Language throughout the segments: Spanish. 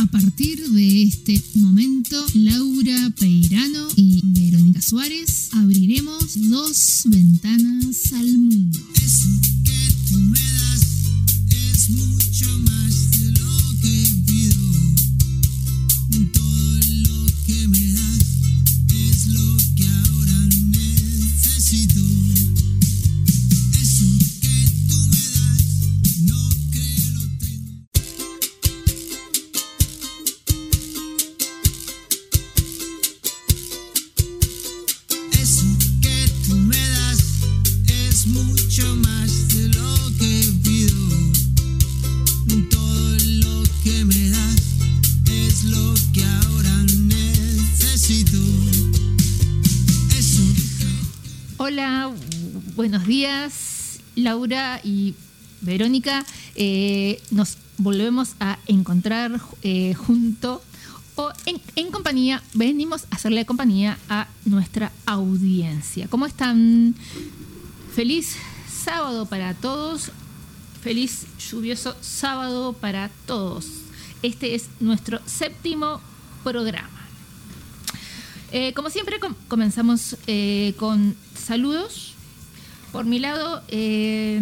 A partir de este momento, Laura Peirano y Verónica Suárez abriremos dos ventanas al mundo. Laura y Verónica. Eh, nos volvemos a encontrar eh, junto o en, compañía. Venimos a hacerle compañía a nuestra audiencia. ¿Cómo están? Feliz sábado para todos. Feliz lluvioso sábado para todos. Este es nuestro séptimo programa. Eh, como siempre, com- comenzamos con saludos. Por mi lado, eh,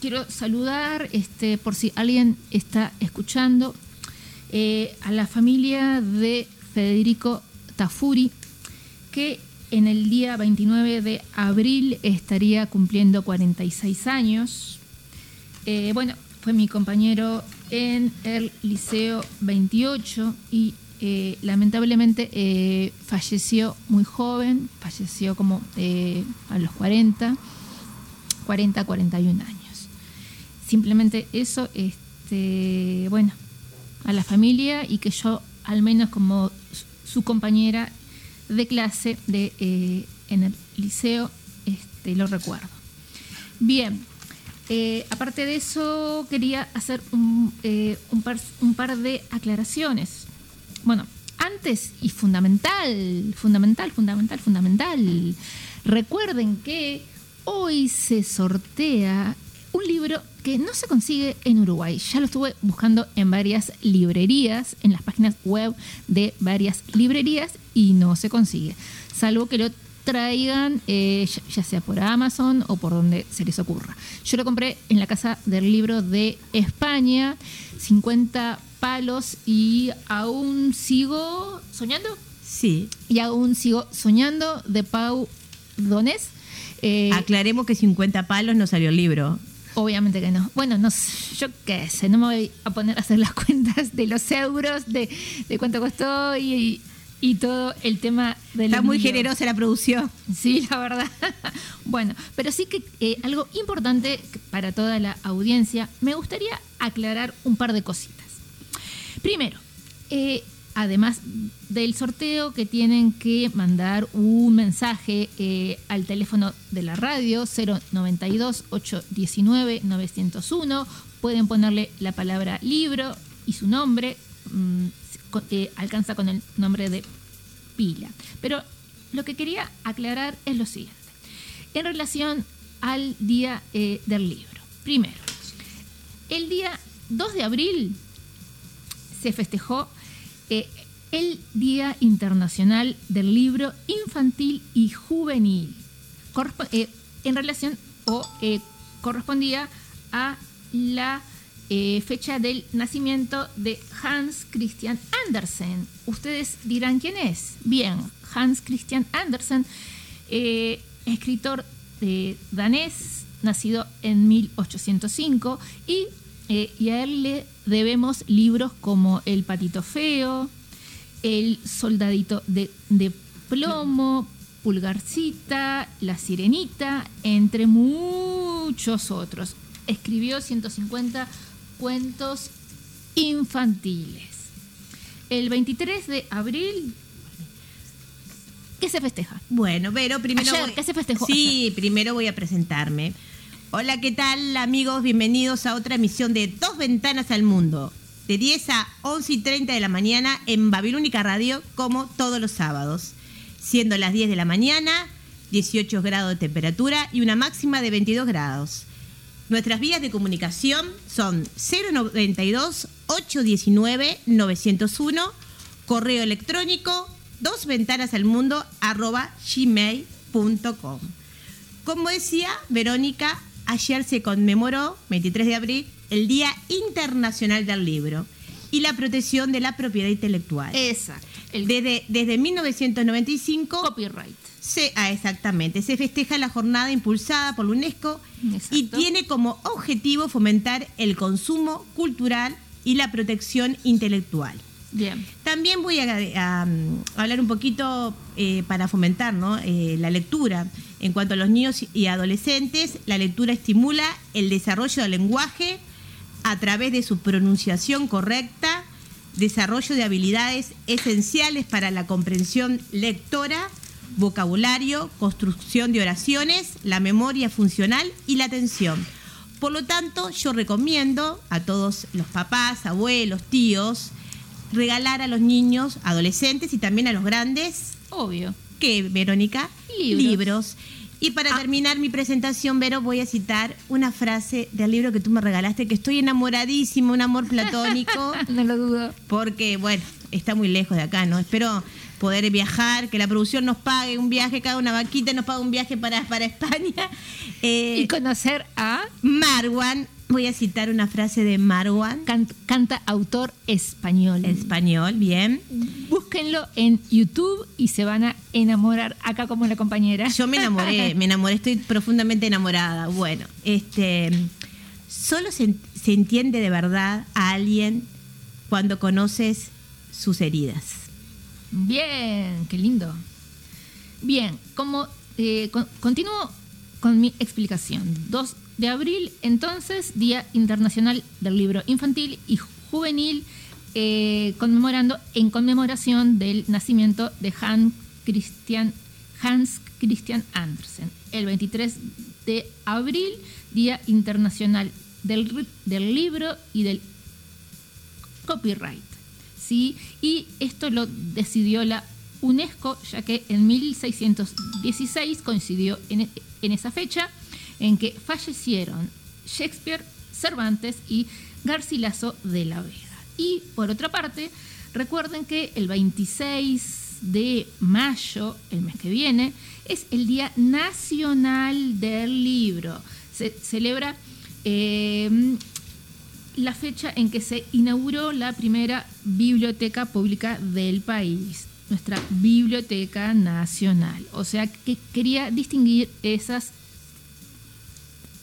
quiero saludar, este, por si alguien está escuchando, eh, a la familia de Federico Tafuri, que en el día 29 de abril estaría cumpliendo 46 años. Eh, bueno, fue mi compañero en el Liceo 28 y eh, lamentablemente eh, falleció muy joven, falleció como eh, a los 40, 40, 41 años. Simplemente eso, este, bueno, a la familia y que yo, al menos como su compañera de clase de, en el liceo, este, lo recuerdo. Bien, aparte de eso, quería hacer un, eh, un par, un par de aclaraciones. Bueno, antes y fundamental, fundamental, fundamental, fundamental, recuerden que hoy se sortea un libro que no se consigue en Uruguay. Ya lo estuve buscando en varias librerías, en las páginas web de varias librerías y no se consigue. Salvo que lo traigan eh, ya, sea por Amazon o por donde se les ocurra. Yo lo compré en la casa del libro de España, 50 palos y aún sigo soñando Sí. y aún sigo soñando de Pau Donés. Eh, Aclaremos que 50 palos no salió el libro. Obviamente que no. Bueno, no yo qué sé, no me voy a poner a hacer las cuentas de los euros, de, de cuánto costó y, y todo el tema del Está muy generosa la producción. Sí, la verdad. Bueno, pero sí que eh, algo importante para toda la audiencia, me gustaría aclarar un par de cositas. Primero, eh, además del sorteo que tienen que mandar un mensaje eh, al teléfono de la radio 092-819-901, pueden ponerle la palabra libro y su nombre, mm, eh, alcanza con el nombre de pila. Pero lo que quería aclarar es lo siguiente. En relación al día del libro. Primero, el día 2 de abril se festejó eh, el Día Internacional del Libro Infantil y Juvenil. Eh, en relación o eh, correspondía a la fecha del nacimiento de Hans Christian Andersen. Ustedes dirán quién es. Bien, Hans Christian Andersen, escritor danés, nacido en 1805, y, eh, y a él le debemos libros como El patito feo, El soldadito de, de plomo, Pulgarcita, La sirenita, entre muchos otros. Escribió 150 cuentos infantiles. El 23 de abril, ¿qué se festeja? Bueno, pero primero. Ayer, voy- ¿qué se festejó Sí, primero voy a presentarme. Hola, ¿qué tal, amigos? Bienvenidos a otra emisión de Dos Ventanas al Mundo. De 10 a 11 y 30 de la mañana en Babilónica Radio, como todos los sábados. Siendo las 10 de la mañana, 18 grados de temperatura y una máxima de 22 grados. Nuestras vías de comunicación son 092 819 901, correo electrónico, dos ventanas al mundo arroba gmail.com. Como decía Verónica, ayer se conmemoró, 23 de abril, el Día Internacional del Libro y la protección de la propiedad intelectual. Exacto. El Desde, desde 1995 copyright. se, ah, exactamente, se festeja la jornada impulsada por la UNESCO y tiene como objetivo fomentar el consumo cultural y la protección intelectual. También voy a, um, hablar un poquito eh, para fomentar ¿no? Eh, la lectura. En cuanto a los niños y adolescentes, la lectura estimula el desarrollo del lenguaje a través de su pronunciación correcta, desarrollo de habilidades esenciales para la comprensión lectora, vocabulario, construcción de oraciones, la memoria funcional y la atención. Por lo tanto, yo recomiendo a todos los papás, abuelos, tíos, regalar a los niños, adolescentes y también a los grandes, Obvio. ¿qué, Verónica? Libros. Y para Ah. terminar mi presentación, Vero, voy a citar una frase del libro que tú me regalaste, que estoy enamoradísimo, un amor platónico, No lo dudo. porque, bueno, está muy lejos de acá, ¿no? Espero poder viajar, que la producción nos pague un viaje, cada una vaquita nos pague un viaje para, para España. Eh, Y conocer a Marwan, voy a citar una frase de Marwan, can- canta autor español. español, bien. Búsquenlo en YouTube y se van a enamorar acá como la compañera. Yo me enamoré, me enamoré, estoy profundamente enamorada. Bueno, este, solo se, se entiende de verdad a alguien cuando conoces sus heridas. Bien, qué lindo. Bien, como eh, con- continúo con mi explicación. 2 de abril, entonces, Día Internacional del Libro Infantil y Juvenil, eh, conmemorando en conmemoración del nacimiento de Hans Christian, Hans Christian Andersen. El 23 de abril, Día Internacional del, del Libro y del copyright. ¿sí? Y esto lo decidió la UNESCO, ya que en 1616 coincidió en, en esa fecha en que fallecieron Shakespeare, Cervantes y Garcilaso de la Vega. Y por otra parte, recuerden que el 26 de mayo, el mes que viene, es el Día Nacional del Libro. Se celebra eh, la fecha en que se inauguró la primera biblioteca pública del país, nuestra Biblioteca Nacional. O sea que quería distinguir esas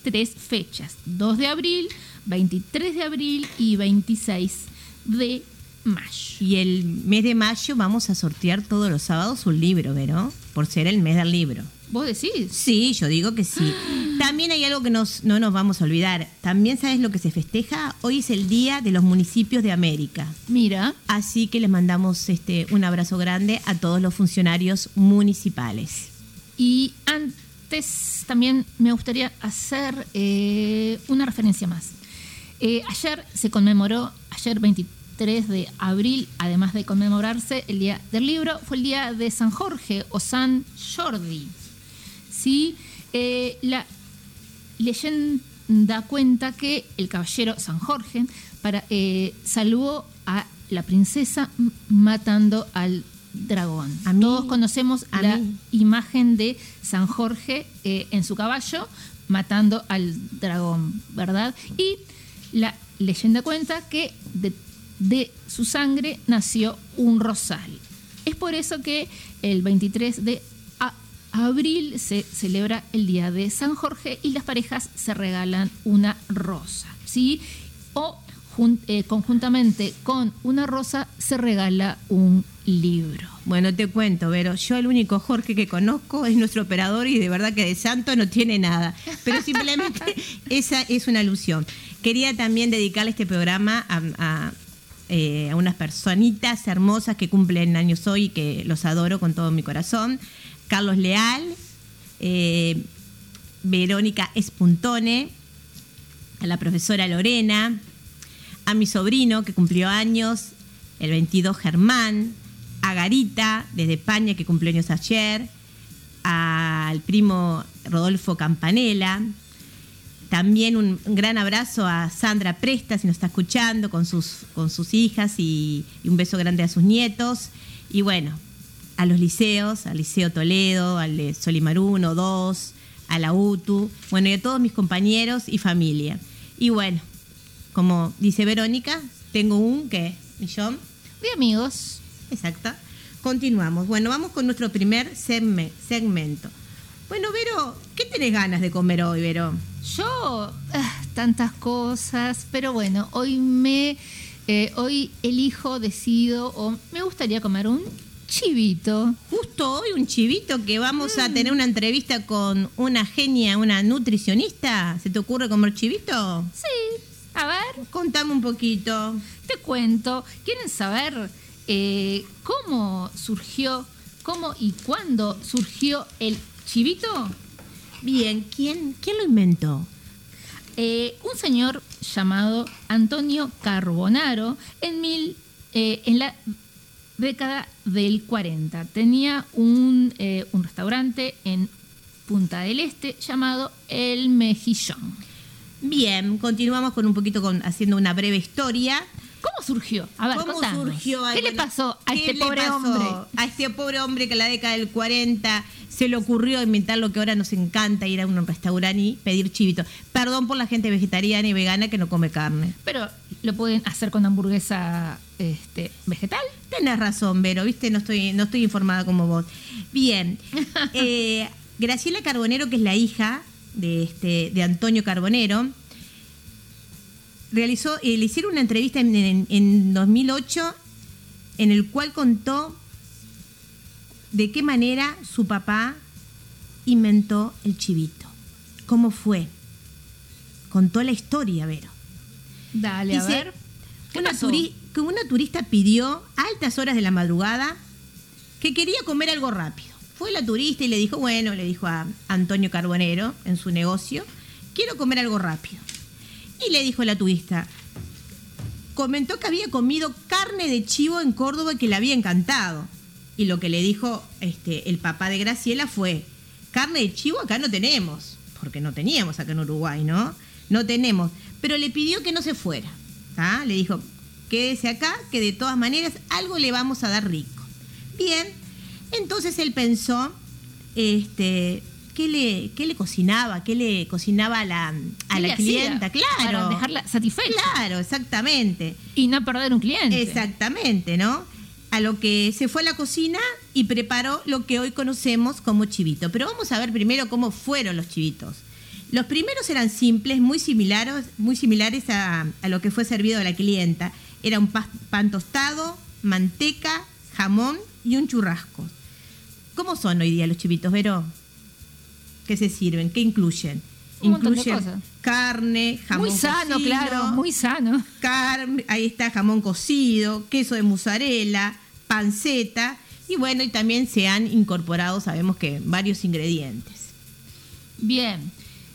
tres fechas, 2 de abril, 23 de abril y 26 de mayo. Y el mes de mayo vamos a sortear todos los sábados un libro, Vero, por ser el mes del libro. ¿Vos decís? Sí, yo digo que sí. También hay algo que nos, no nos vamos a olvidar. También sabes lo que se festeja. Hoy es el Día de los Municipios de América. Mira, Así que les mandamos este, un abrazo grande a todos los funcionarios municipales. Y antes también me gustaría hacer eh, una referencia más. Eh, ayer se conmemoró, ayer 23 de abril, además de conmemorarse el Día del Libro, fue el Día de San Jorge o San Jordi. ¿Sí? Eh, la leyenda cuenta que el caballero San Jorge para, salvó a la princesa matando al dragón. A mí- Todos conocemos a la mí. imagen de San Jorge eh, en su caballo matando al dragón, ¿verdad? Y la leyenda cuenta que de, de su sangre nació un rosal. Es por eso que el 23 de abril se celebra el Día de San Jorge y las parejas se regalan una rosa, ¿sí? O jun- eh, conjuntamente con una rosa se regala un libro. Bueno, te cuento, Vero, yo el único Jorge que conozco es nuestro operador y de verdad que de santo no tiene nada. Pero simplemente esa es una alusión. Quería también dedicarle este programa a, a, eh, a unas personitas hermosas que cumplen años hoy y que los adoro con todo mi corazón. Carlos Leal, eh, Verónica Espuntone, a la profesora Lorena, a mi sobrino que cumplió años, el 22 Germán, a Garita desde España que cumplió años ayer, al primo Rodolfo Campanella, también un, gran abrazo a Sandra Presta, si nos está escuchando, con sus, con sus hijas y, y un beso grande a sus nietos. Y bueno, a los liceos, al Liceo Toledo, al Solimar 1, 2, a la UTU, bueno, y a todos mis compañeros y familia. Y bueno, como dice Verónica, tengo un, ¿qué? Millón. De amigos. Exacto. Continuamos. Bueno, vamos con nuestro primer segme- segmento. Bueno, Vero, ¿qué tenés ganas de comer hoy, Vero? Yo, ah, tantas cosas, pero bueno, hoy me, eh, hoy elijo, decido, o me gustaría comer un chivito. Justo hoy un chivito que vamos a tener una entrevista con una genia, una nutricionista. ¿Se te ocurre comer chivito? Sí, a ver, Contame un poquito. te cuento. ¿Quieren saber eh, cómo surgió, cómo y cuándo surgió el chivito? Bien, ¿quién, quién lo inventó? Eh, un señor llamado Antonio Carbonaro en, mil, eh, en la década del 40. Tenía un, un restaurante en Punta del Este llamado El Mejillón. Bien, continuamos con un poquito con haciendo una breve historia. ¿Cómo surgió? A ver, ¿Cómo contanos. surgió? ¿Qué le pasó a ¿qué este pobre pasó? hombre? A este pobre hombre que en la década del 40 se le ocurrió inventar lo que ahora nos encanta, ir a un restaurante y pedir chivito. Perdón por la gente vegetariana y vegana que no come carne. Pero lo pueden hacer con hamburguesa este, vegetal. Tenés razón, Vero, viste, no estoy, no estoy informada como vos. Bien. Eh, Graciela Carbonero, que es la hija de este, de Antonio Carbonero, realizó, eh, le hicieron una entrevista en, en- en 2008 en el cual contó de qué manera su papá inventó el chivito. ¿Cómo fue? Contó la historia, Vero. Dale, a Dice, ver. ¿Qué una, pasó? turi- que una turista pidió a altas horas de la madrugada que quería comer algo rápido. Fue la turista y le dijo, bueno, le dijo a Antonio Carbonero en su negocio, quiero comer algo rápido. Y le dijo la turista, comentó que había comido carne de chivo en Córdoba y que le había encantado. Y lo que le dijo este, el papá de Graciela fue, carne de chivo acá no tenemos, porque no teníamos acá en Uruguay, ¿no? No tenemos. Pero le pidió que no se fuera. Le dijo, quédese acá, que de todas maneras algo le vamos a dar rico. Bien, entonces él pensó, este, ¿qué le, qué le cocinaba? ¿Qué le cocinaba a la, a ¿Qué le la clienta? Claro. Para dejarla satisfecha. Claro, exactamente. Y no perder un cliente. Exactamente, ¿no? A lo que se fue a la cocina y preparó lo que hoy conocemos como chivito. Pero vamos a ver primero cómo fueron los chivitos. Los primeros eran simples, muy similares, muy similares a, a lo que fue servido a la clienta. Era un pan tostado, manteca, jamón y un churrasco. ¿Cómo son hoy día los chivitos, Vero? ¿Qué se sirven? ¿Qué incluyen? Un montón de incluyen cosas. carne, jamón muy sano, claro, muy sano. carne, ahí está jamón cocido, queso de mozzarella, panceta y bueno, y también se han incorporado, sabemos que varios ingredientes. Bien.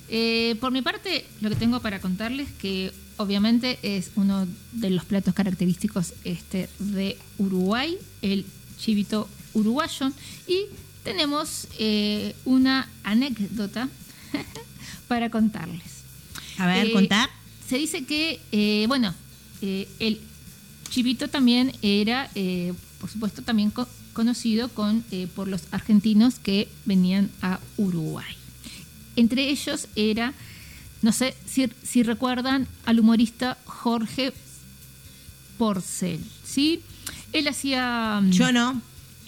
Eh, por mi parte, lo que tengo para contarles que obviamente es uno de los platos característicos este, de Uruguay, el chivito uruguayo. Y tenemos eh, una anécdota para contarles. A ver, Eh, contar. Se dice que, eh, bueno, eh, el chivito también era, por supuesto, también co- conocido con, por los argentinos que venían a Uruguay. Entre ellos era, no sé si, si recuerdan, al humorista Jorge Porcel, ¿sí? Él hacía... mm, Yo no.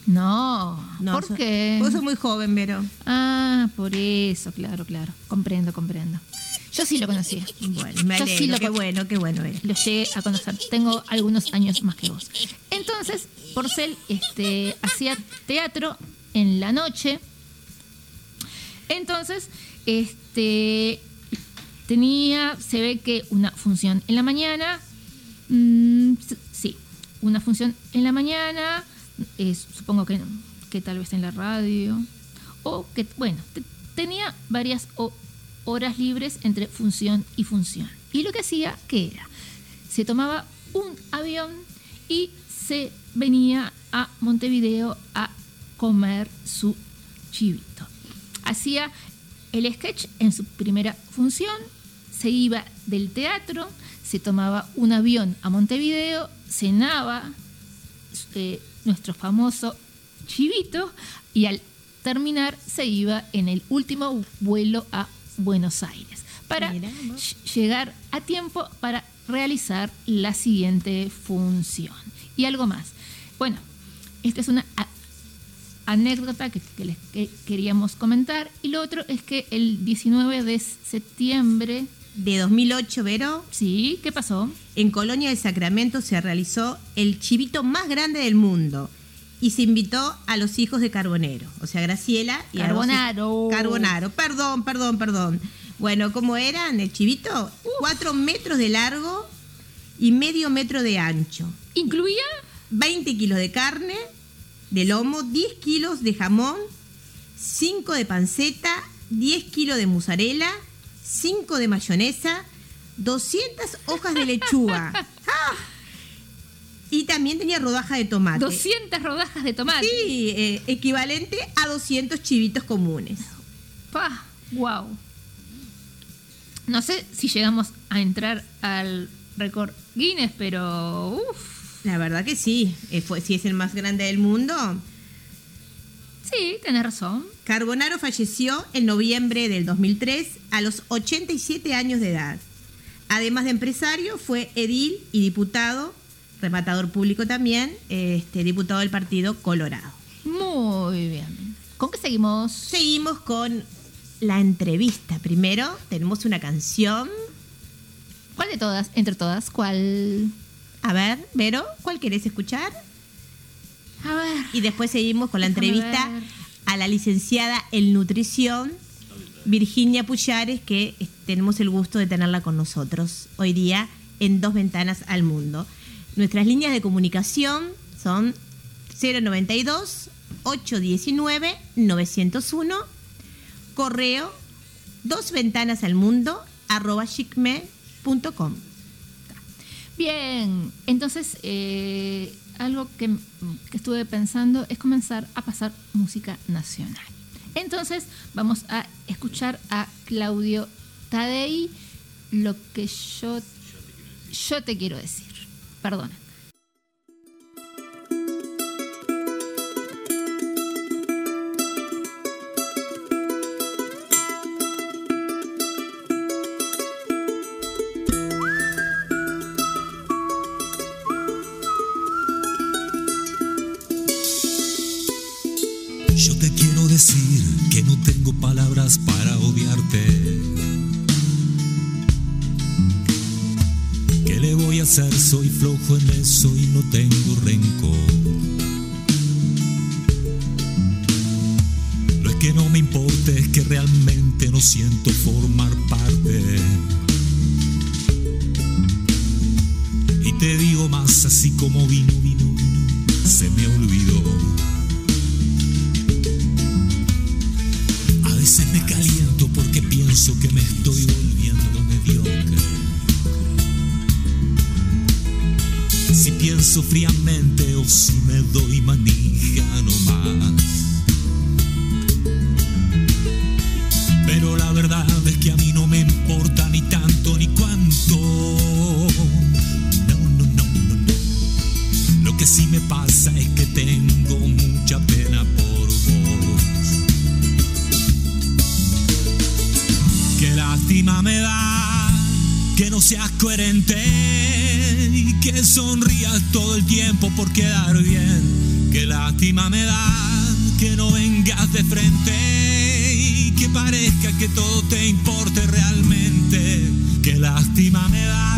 No, no ¿por so- qué? Vos sos muy joven, Vero. Ah, por eso, claro, claro. Comprendo, comprendo. Yo sí lo conocía. Bueno, me sí alegro. lo qué bueno, qué bueno, Vero. Lo llegué a conocer. Tengo algunos años más que vos. Entonces, Porcel este, hacía teatro en la noche. Entonces, este tenía, se ve que una función en la mañana. mm, sí, una función en la mañana. supongo que, que tal vez en la radio. O que, bueno, te- tenía varias ho- horas libres entre función y función. Y lo que hacía, ¿qué era? Se tomaba un avión y se venía a Montevideo a comer su chivito. Hacía el sketch en su primera función se iba del teatro, se tomaba un avión a Montevideo, cenaba eh, nuestro famoso chivito y al terminar se iba en el último vuelo a Buenos Aires para llegar a tiempo para realizar la siguiente función. Y algo más. Bueno, esta es una anécdota que, que les que- queríamos comentar. Y lo otro es que el 19 de septiembre, De 2008, Vero, ¿sí? ¿Qué pasó? en Colonia del Sacramento se realizó el chivito más grande del mundo y se invitó a los hijos de Carbonero, o sea, Graciela y a Carbonaro. Carbonaro, perdón, perdón, perdón. Bueno, ¿cómo eran el chivito? Cuatro metros de largo y medio metro de ancho. ¿Incluía? 20 kilos de carne, de lomo, 10 kilos de jamón, 5 de panceta, 10 kilos de mozzarella, 5 de mayonesa, 200 hojas de lechuga. ¡Ah! Y también tenía rodaja de tomate. 200 rodajas de tomate. Sí, eh, equivalente a 200 chivitos comunes. Pa, wow. No sé si llegamos a entrar al récord Guinness, pero La verdad que sí, eh, fue, si es el más grande del mundo. Sí, tenés razón. Carbonaro falleció en noviembre del 2003 a los 87 años de edad. Además de empresario, fue edil y diputado, rematador público también, este, diputado del Partido Colorado. Muy bien. ¿Con qué seguimos? Seguimos con la entrevista. Primero tenemos una canción. ¿Cuál de todas? Entre todas, ¿cuál? A ver, Vero, ¿cuál querés escuchar? A ver. Y después seguimos con la entrevista a la licenciada en nutrición, Virginia Puyares, que eh, tenemos el gusto de tenerla con nosotros hoy día en Dos Ventanas al Mundo. Nuestras líneas de comunicación son 092 819 901, correo dos ventanas al mundo arroba gmail.com. Bien, entonces eh, algo que, que estuve pensando es comenzar a pasar música nacional. Entonces vamos a escuchar a Claudio Tadei lo que yo, yo te quiero decir. Perdona. Tengo rencor. No es que no me importe, es que realmente no siento formar que todo te importe realmente. Qué lástima me da.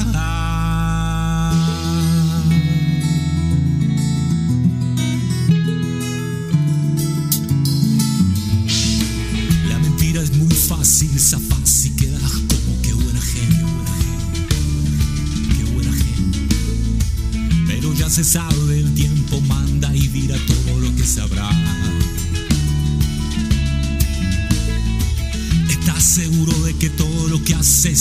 Que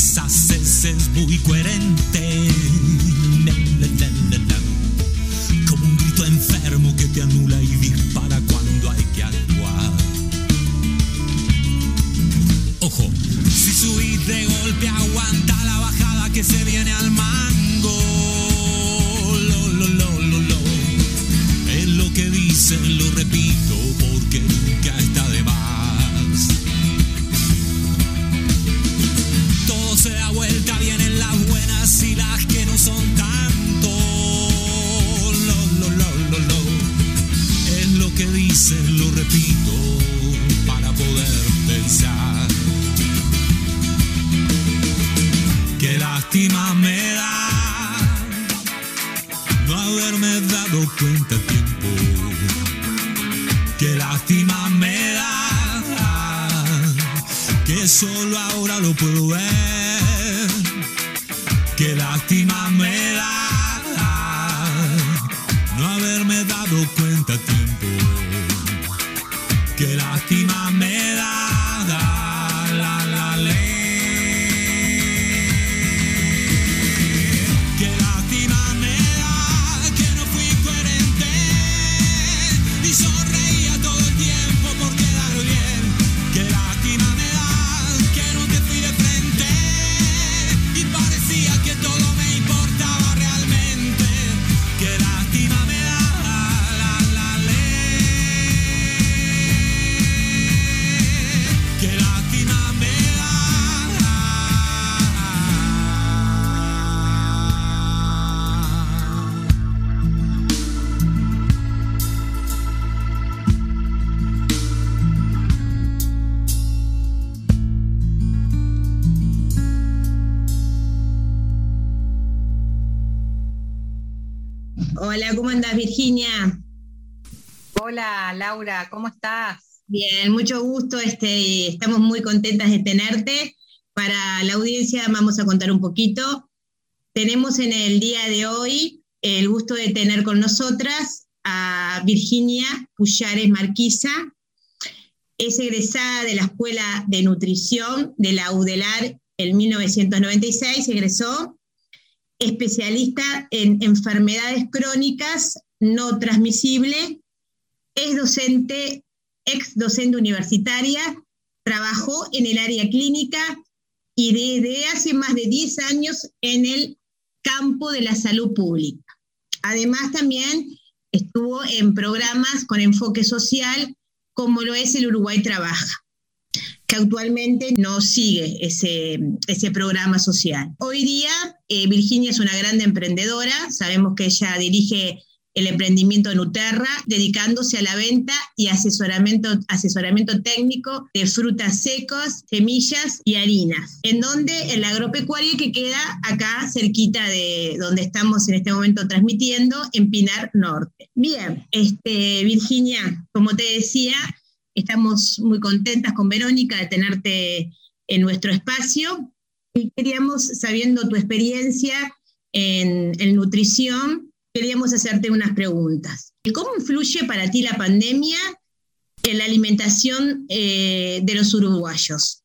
Laura, ¿cómo estás? Bien, mucho gusto. Este, estamos muy contentas de tenerte. Para la audiencia vamos a contar un poquito. Tenemos en el día de hoy el gusto de tener con nosotras a Virginia Puyares Marquisa. Es egresada de la Escuela de Nutrición de la UDELAR en 1996, egresó especialista en enfermedades crónicas no transmisibles, es docente, ex docente universitaria, trabajó en el área clínica y desde hace más de 10 años en el campo de la salud pública. Además también estuvo en programas con enfoque social como lo es el Uruguay Trabaja que actualmente no sigue ese, ese programa social. Hoy día eh, Virginia es una gran emprendedora, sabemos que ella dirige el emprendimiento Nuterra, dedicándose a la venta y asesoramiento, asesoramiento técnico de frutas secas, semillas y harinas, en donde el agropecuario que queda acá cerquita de donde estamos en este momento transmitiendo, en Pinar Norte. Bien, este, Virginia, como te decía, Estamos muy contentas con Verónica de tenerte en nuestro espacio y queríamos, sabiendo tu experiencia en, en nutrición, queríamos hacerte unas preguntas. ¿Cómo influye para ti la pandemia en la alimentación eh, de los uruguayos?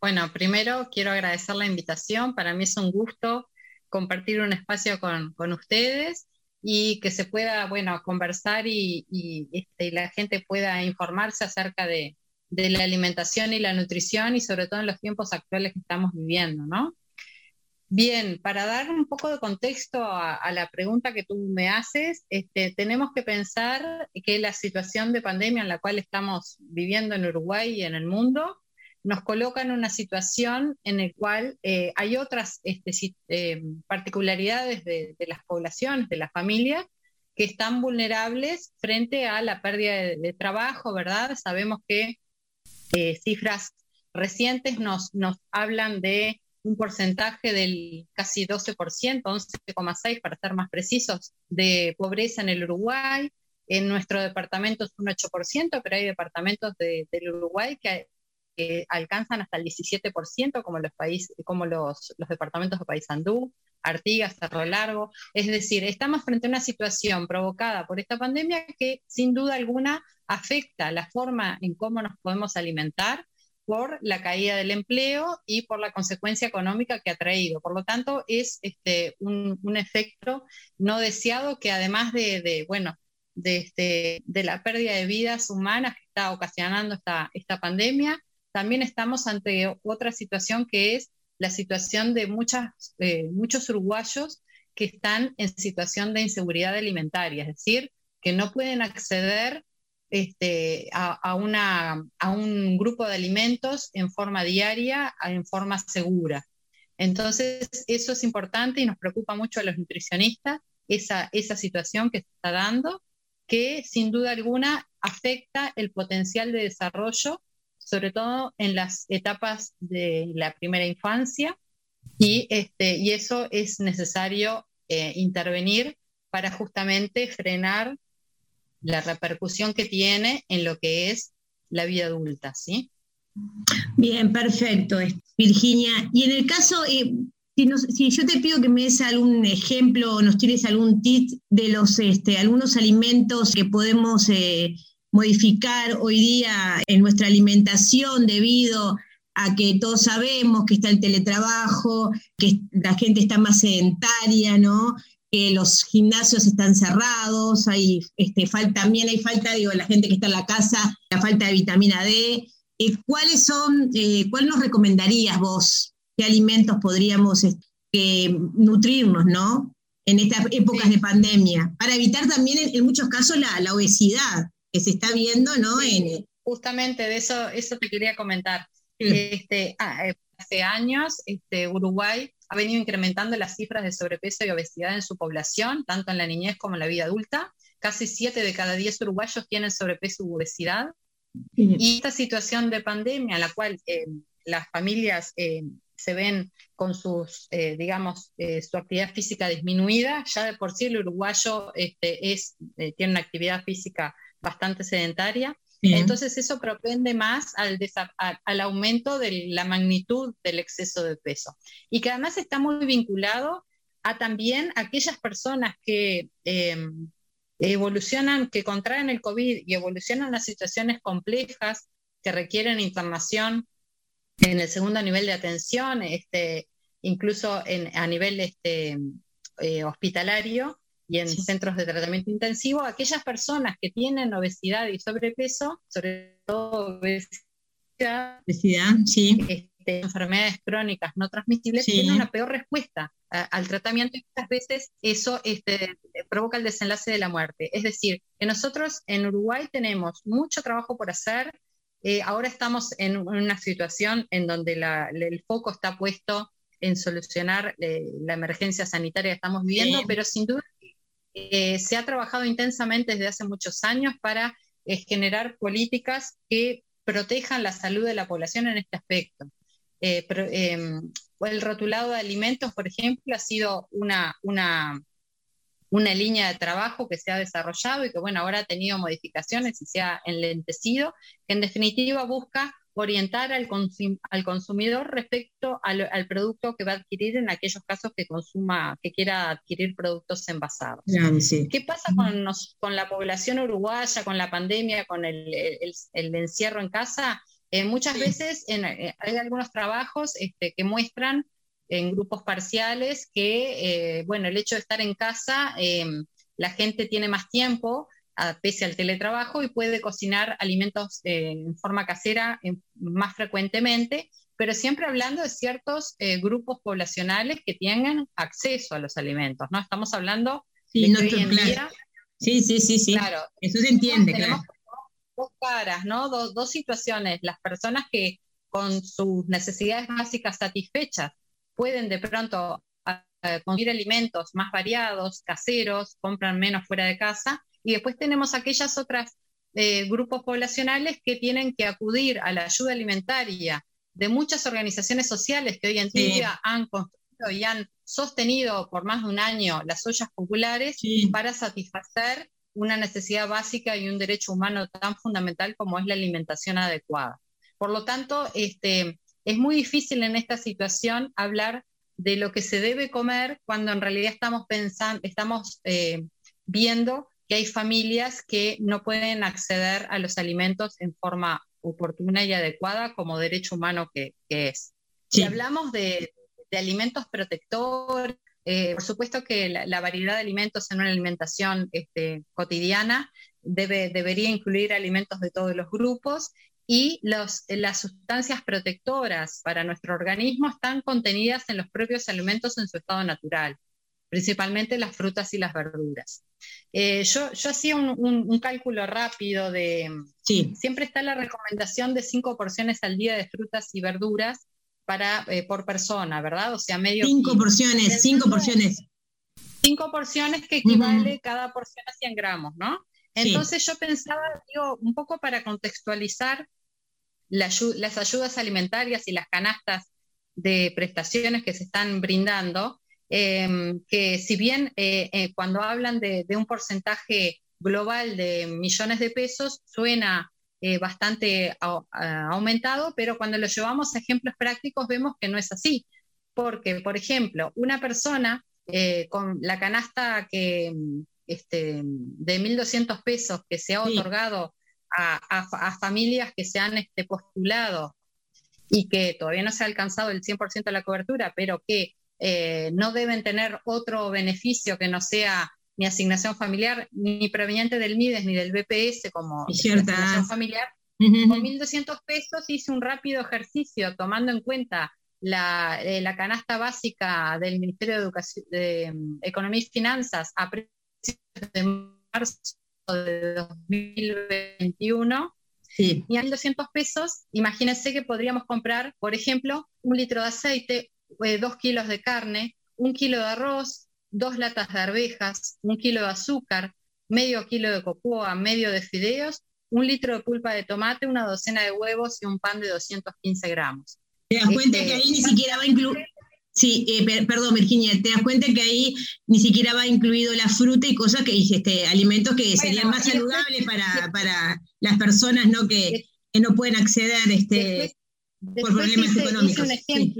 Bueno, primero quiero agradecer la invitación. Para mí es un gusto compartir un espacio con, con ustedes y que se pueda, bueno, conversar y, y, este, la gente pueda informarse acerca de, de, la alimentación y la nutrición y sobre todo en los tiempos actuales que estamos viviendo, ¿no? Bien, para dar un poco de contexto a, la pregunta que tú me haces, este, tenemos que pensar que la situación de pandemia en la cual estamos viviendo en Uruguay y en el mundo nos coloca en una situación en la cual eh, hay otras este, eh, particularidades de, las poblaciones, de las familias, que están vulnerables frente a la pérdida de, trabajo, ¿verdad? Sabemos que eh, cifras recientes nos hablan de un porcentaje del casi 12%, 11,6% para ser más precisos, de pobreza en el Uruguay. En nuestro departamento es un 8%, pero hay departamentos de, del Uruguay que alcanzan hasta el 17%, como los, país, como los, los departamentos de Paysandú, Artigas, Cerro Largo. Es decir, estamos frente a una situación provocada por esta pandemia que sin duda alguna afecta la forma en cómo nos podemos alimentar por la caída del empleo y por la consecuencia económica que ha traído. Por lo tanto, es este, un, un efecto no deseado que además de, bueno, de, este, de la pérdida de vidas humanas que está ocasionando esta, esta pandemia, también estamos ante otra situación que es la situación de muchas, eh, muchos uruguayos que están en situación de inseguridad alimentaria, es decir, que no pueden acceder este, a, una, a un grupo de alimentos en forma diaria, en forma segura. Entonces, eso es importante y nos preocupa mucho a los nutricionistas, esa, esa situación que se está dando, que sin duda alguna afecta el potencial de desarrollo, sobre todo en las etapas de la primera infancia, y, este, y eso es necesario eh, intervenir para justamente frenar la repercusión que tiene en lo que es la vida adulta, ¿sí? Bien, perfecto, Virginia. Y en el caso, eh, si, nos, si, yo te pido que me des algún ejemplo o nos tienes algún tip de los, este, algunos alimentos que podemos eh, modificar hoy día en nuestra alimentación debido a que todos sabemos que está el teletrabajo, que la gente está más sedentaria, ¿no? Que los gimnasios están cerrados, hay este, falta, también hay falta, digo, la gente que está en la casa, la falta de vitamina D. Eh, ¿Cuáles son, eh, cuál nos recomendarías vos? ¿Qué alimentos podríamos este, nutrirnos, no? En estas épocas sí. de pandemia, para evitar también en, en muchos casos la, la, obesidad que se está viendo, ¿no? Sí, en, justamente de eso, eso te quería comentar. Este, ah, hace años, este, Uruguay ha venido incrementando las cifras de sobrepeso y obesidad en su población, tanto en la niñez como en la vida adulta. Casi 7 de cada 10 uruguayos tienen sobrepeso u obesidad. Sí. Y esta situación de pandemia, en la cual eh, las familias eh, se ven con sus, eh, digamos, su actividad física disminuida, ya de por sí el uruguayo este, es, tiene una actividad física bastante sedentaria, Bien. Entonces eso propende más al, aumento de la magnitud del exceso de peso y que además está muy vinculado a también aquellas personas que eh, evolucionan, que contraen el COVID y evolucionan a situaciones complejas que requieren internación en el segundo nivel de atención, este, incluso a nivel este, eh, hospitalario, y en sí. centros de tratamiento intensivo, aquellas personas que tienen obesidad y sobrepeso, sobre todo obesidad, obesidad sí. este, enfermedades crónicas no transmisibles, sí. tienen una peor respuesta a, al tratamiento y muchas veces eso este, provoca el desenlace de la muerte. Es decir, que nosotros en Uruguay tenemos mucho trabajo por hacer. Eh, ahora estamos en una situación en donde la, el foco está puesto en solucionar eh, la emergencia sanitaria que estamos viviendo, sí. pero sin duda eh, se ha trabajado intensamente desde hace muchos años para eh, generar políticas que protejan la salud de la población en este aspecto. Eh, em, el rotulado de alimentos, por ejemplo, ha sido una, una, una línea de trabajo que se ha desarrollado y que, bueno, ahora ha tenido modificaciones y se ha enlentecido, que en definitiva busca orientar al, consum al consumidor respecto al, al, producto que va a adquirir en aquellos casos que consuma, que quiera adquirir productos envasados. Claro, sí. ¿Qué pasa con, nos, con, la población uruguaya, con la pandemia, con el, el, el encierro en casa? Eh, muchas sí. veces en, eh, hay algunos trabajos este, que muestran en grupos parciales que, eh, bueno, el hecho de estar en casa, em, la gente tiene más tiempo pese al teletrabajo y puede cocinar alimentos eh, en forma casera en, más frecuentemente, pero siempre hablando de ciertos eh, grupos poblacionales que tengan acceso a los alimentos, ¿no? Estamos hablando sí, de no, hoy en claro. día... Sí, sí, sí, sí. Claro. Eso se entiende, tenemos claro. dos caras, ¿no? Dos, dos situaciones. Las personas que con sus necesidades básicas satisfechas pueden de pronto eh, conseguir alimentos más variados, caseros, compran menos fuera de casa, y después tenemos aquellas otras eh, grupos poblacionales que tienen que acudir a la ayuda alimentaria de muchas organizaciones sociales que hoy en día sí. han construido y han sostenido por más de un año las ollas populares sí. para satisfacer una necesidad básica y un derecho humano tan fundamental como es la alimentación adecuada. Por lo tanto, este, es muy difícil en esta situación hablar de lo que se debe comer cuando en realidad estamos pensando, estamos eh, viendo que hay familias que no pueden acceder a los alimentos en forma oportuna y adecuada como derecho humano que, que es. Sí. Si hablamos de, de alimentos protectores, eh, por supuesto que la, la, variedad de alimentos en una alimentación este, cotidiana debe, debería incluir alimentos de todos los grupos y los, las sustancias protectoras para nuestro organismo están contenidas en los propios alimentos en su estado natural. Principalmente las frutas y las verduras. Eh, yo, yo hacía un, un- un cálculo rápido de, Sí, siempre está la recomendación de cinco porciones al día de frutas y verduras para, eh, por persona, ¿verdad? O sea, medio cinco kilo. porciones, cinco porciones. Cinco porciones que equivale cada porción a 100 gramos, ¿no? Sí. Entonces yo pensaba, digo, un poco para contextualizar la las ayudas alimentarias y las canastas de prestaciones que se están brindando, eh, que si bien eh, eh, cuando hablan de, de un porcentaje global de millones de pesos, suena eh, bastante a- aumentado, pero cuando lo llevamos a ejemplos prácticos vemos que no es así. Porque, por ejemplo, una persona con la canasta que, mm, este, de 1.200 pesos que se ha otorgado a familias que se han este, postulado y que todavía no se ha alcanzado el 100% de la cobertura, pero que eh, no deben tener otro beneficio que no sea ni asignación familiar, ni proveniente del MIDES ni del BPS como asignación familiar, Ujú. con 1.200 pesos hice un rápido ejercicio tomando en cuenta la, eh, la canasta básica del Ministerio de, Educación, de mm, Economía y Finanzas a precios de marzo de 2021 Sí, y a 1.200 pesos, imagínense que podríamos comprar, por ejemplo, un litro de aceite, eh, dos kilos de carne, un kilo de arroz, dos latas de arvejas, un kilo de azúcar, medio kilo de cocoa, medio de fideos, un litro de pulpa de tomate, una docena de huevos y un pan de 215 gramos. te das cuenta Este, que ahí ni siquiera va incluido. Sí, eh, per- perdón, Virginia, te das cuenta que ahí ni siquiera va incluido la fruta y cosas que, este, alimentos que serían más saludables para, para las personas ¿no? que, que no pueden acceder este, Después, después problemas hice, económicos, hice un sí.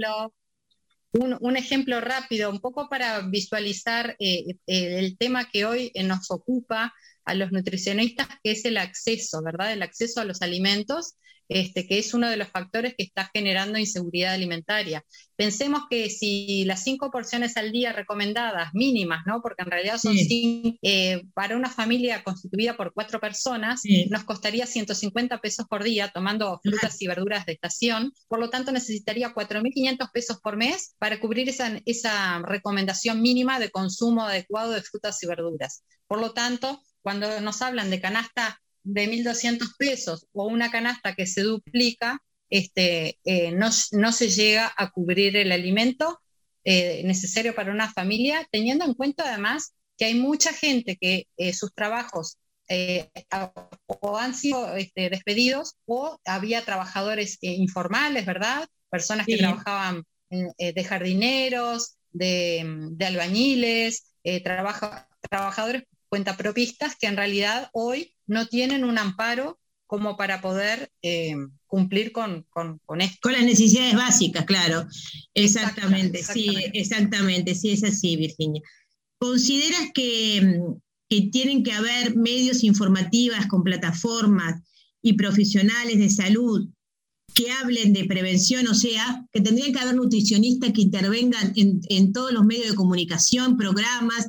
Un, un ejemplo rápido, un poco para visualizar eh, eh, el tema que hoy eh, nos ocupa a los nutricionistas, que es el acceso, ¿verdad? El acceso a los alimentos, este, que es uno de los factores que está generando inseguridad alimentaria. Pensemos que si las cinco porciones al día recomendadas, mínimas, ¿no? Porque en realidad son Sí. cinco, eh, para una familia constituida por cuatro personas, Sí. nos costaría 150 pesos por día tomando frutas y verduras de estación. Por lo tanto, necesitaría 4.500 pesos por mes para cubrir esa, esa recomendación mínima de consumo adecuado de frutas y verduras. Por lo tanto, cuando nos hablan de canasta de 1.200 pesos o una canasta que se duplica, este, eh, no, no se llega a cubrir el alimento eh, necesario para una familia, teniendo en cuenta además que hay mucha gente que eh, sus trabajos o han sido este, despedidos o había trabajadores informales, ¿verdad? Personas que trabajaban de jardineros, de, de albañiles, trabaja- trabajadores cuentapropistas que en realidad hoy no tienen un amparo como para poder eh, cumplir con, con, con esto. Con las necesidades básicas, claro. Exactamente, Exacta- sí, exactamente. exactamente, sí, es así, Virginia. ¿Consideras que, que tienen que haber medios informativas con plataformas y profesionales de salud que hablen de prevención? O sea, que tendrían que haber nutricionistas que intervengan en, en todos los medios de comunicación, programas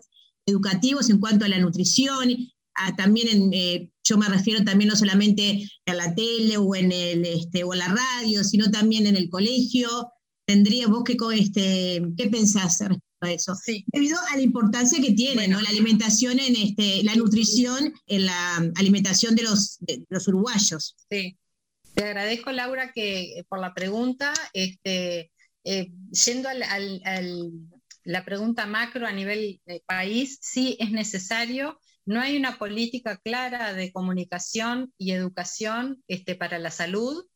educativos en cuanto a la nutrición, a también en, eh, yo me refiero también no solamente en la tele o en el este, o en la radio, sino también en el colegio. Tendría vos que este, qué pensás respecto a eso? Sí, Debido a la importancia que tiene, Bueno. ¿no? La alimentación en este, la nutrición en la alimentación de los, de los uruguayos. sí. Te agradezco, Laura, que eh, por la pregunta. Este, eh, yendo al, al- al- la pregunta macro a nivel de país, sí es necesario. No hay una política clara de comunicación y educación este, para la salud.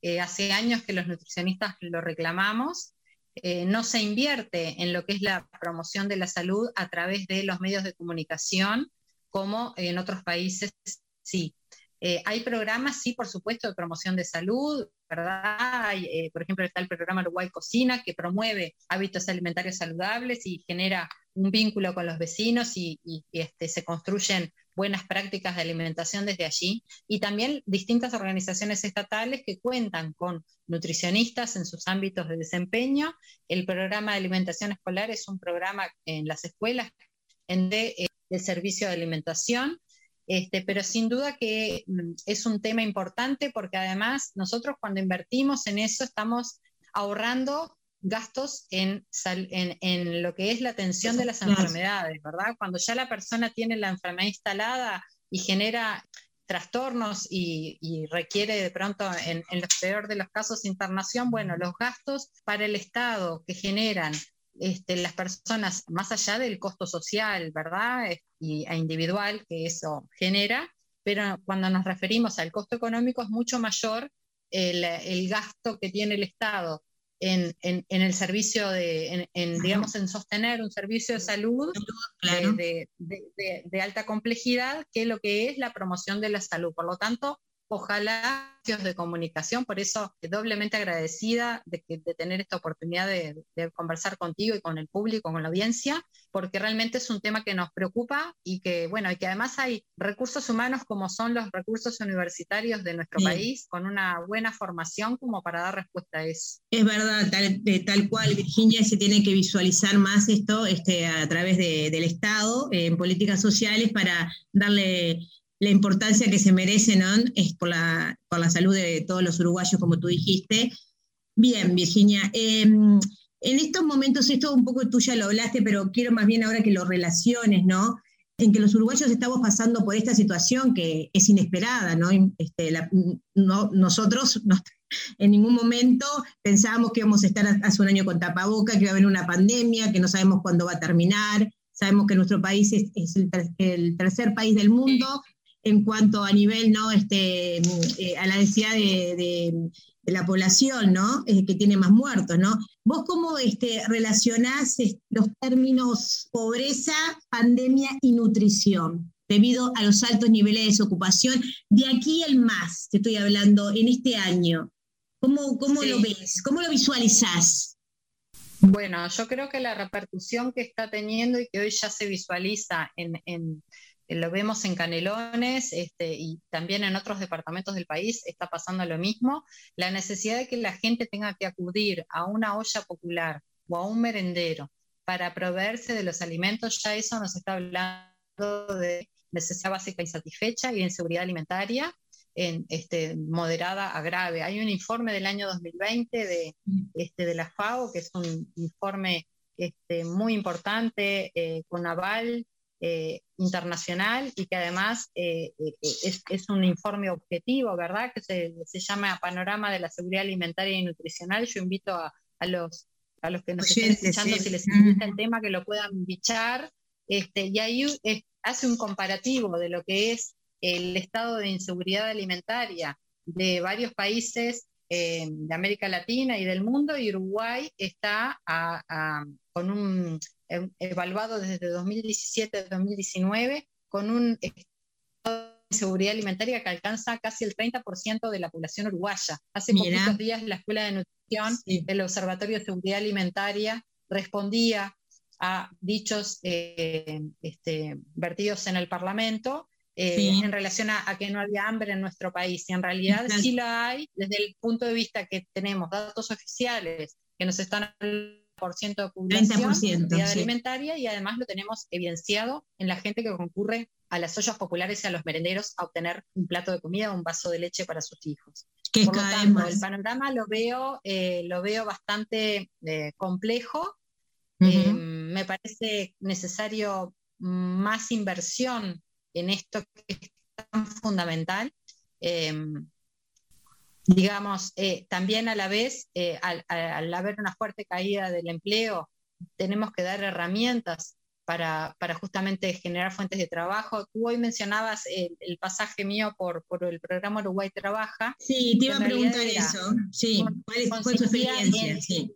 Eh, hace años que los nutricionistas lo reclamamos. Eh, no se invierte en lo que es la promoción de la salud a través de los medios de comunicación, como en otros países sí. Eh, hay programas, sí, por supuesto, de promoción de salud, eh, por ejemplo, está el programa Uruguay Cocina, que promueve hábitos alimentarios saludables y genera un vínculo con los vecinos y, y- este, se construyen buenas prácticas de alimentación desde allí. Y también distintas organizaciones estatales que cuentan con nutricionistas en sus ámbitos de desempeño. El programa de alimentación escolar es un programa en las escuelas en de, eh, de servicio de alimentación este, pero sin duda que mm, es un tema importante porque además nosotros cuando invertimos en eso estamos ahorrando gastos en, en, en, lo que es la atención de las enfermedades, ¿verdad? Cuando ya la persona tiene la enfermedad instalada y genera trastornos y, y requiere de pronto, en, en los peor de los casos, internación, bueno, los gastos para el Estado que generan este, las personas, más allá del costo social, ¿verdad? Y e individual que eso genera, pero cuando nos referimos al costo económico es mucho mayor el, el gasto que tiene el Estado en, en, en el servicio de, en, en, digamos, en sostener un servicio de salud Claro. de, de- de- de alta complejidad, que lo que es la promoción de la salud. Por lo tanto, ojalá de comunicación, por eso doblemente agradecida de, que- de tener esta oportunidad de, de conversar contigo y con el público, con la audiencia, porque realmente es un tema que nos preocupa y que, bueno, y que además hay recursos humanos como son los recursos universitarios de nuestro Sí. país, con una buena formación como para dar respuesta a eso. Es verdad, tal, de- tal cual, Virginia, se tiene que visualizar más esto este, a través de- del Estado en políticas sociales para darle la importancia que se merece ¿no? es por, la, por la salud de todos los uruguayos, como tú dijiste. Bien, Virginia. eh, en estos momentos, esto un poco tú ya lo hablaste, pero quiero más bien ahora que lo relaciones, ¿no? En que los uruguayos estamos pasando por esta situación que es inesperada, ¿no? Este, la- no nosotros nos en ningún momento pensábamos que íbamos a estar hace un año con tapaboca, que iba a haber una pandemia, que no sabemos cuándo va a terminar. Sabemos que nuestro país es, es el, ter- el tercer país del mundo en cuanto a nivel, ¿no? Este, eh, a la densidad de, de- de la población, ¿no? Eh, que tiene más muertos, ¿no? ¿Vos cómo este, relacionás los términos pobreza, pandemia y nutrición? debido a los altos niveles de desocupación, de aquí al más, te estoy hablando, en este año. ¿Cómo, cómo Sí. lo ves? ¿Cómo lo visualizás? Bueno, yo creo que la repercusión que está teniendo y que hoy ya se visualiza en- lo vemos en Canelones este, y también en otros departamentos del país, está pasando lo mismo, la necesidad de que la gente tenga que acudir a una olla popular o a un merendero para proveerse de los alimentos, ya eso nos está hablando de necesidad básica insatisfecha y de inseguridad alimentaria en, este, moderada a grave. Hay un informe del año 2020 de, este, de la FAO, que es un informe este, muy importante, eh, con aval eh, internacional y que además eh, eh, es, es un informe objetivo, ¿verdad? Que se, se llama Panorama de la Seguridad Alimentaria y Nutricional. Yo invito a, a los, a los que nos Oyentes, estén escuchando, sí. si les interesa el tema, que lo puedan bichar. Este, y ahí eh, hace un comparativo de lo que es el estado de inseguridad alimentaria de varios países eh, de América Latina y del mundo, y Uruguay está a- a- con un eh, evaluado desde 2017 a 2019 con un estado de inseguridad alimentaria que alcanza casi el 30% de la población uruguaya. Hace Mira. poquitos días la Escuela de Nutrición Sí. el Observatorio de Seguridad Alimentaria respondía a dichos eh, este, vertidos en el Parlamento eh, Sí. en relación a, a que no había hambre en nuestro país. Y en realidad Exacto. sí la hay desde el punto de vista que tenemos datos oficiales que nos están hablando por ciento de población 30%, seguridad sí. alimentaria y además lo tenemos evidenciado en la gente que concurre a las ollas populares y a los merenderos a obtener un plato de comida o un vaso de leche para sus hijos. Que Por lo tanto, más. el panorama lo veo, eh, lo veo bastante eh, complejo. Eh, me parece necesario más inversión en esto que es tan fundamental. Eh, digamos, eh, también a la vez, eh, al, al- haber una fuerte caída del empleo, tenemos que dar herramientas para, para justamente generar fuentes de trabajo. Tú hoy mencionabas el, el pasaje mío por, por el programa Uruguay Trabaja. Sí, te iba a preguntar era- eso. Sí, ¿cuál es- fue consistía experiencia? en- Sí.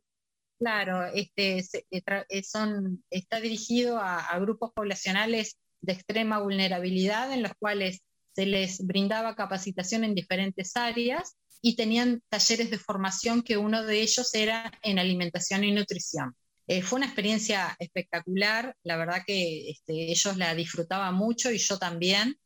Claro, este, se- eh, son, está dirigido a, a grupos poblacionales de extrema vulnerabilidad en los cuales se les brindaba capacitación en diferentes áreas y tenían talleres de formación que uno de ellos era en alimentación y nutrición. Eh, fue una experiencia espectacular, la verdad que este, ellos la disfrutaban mucho y yo también,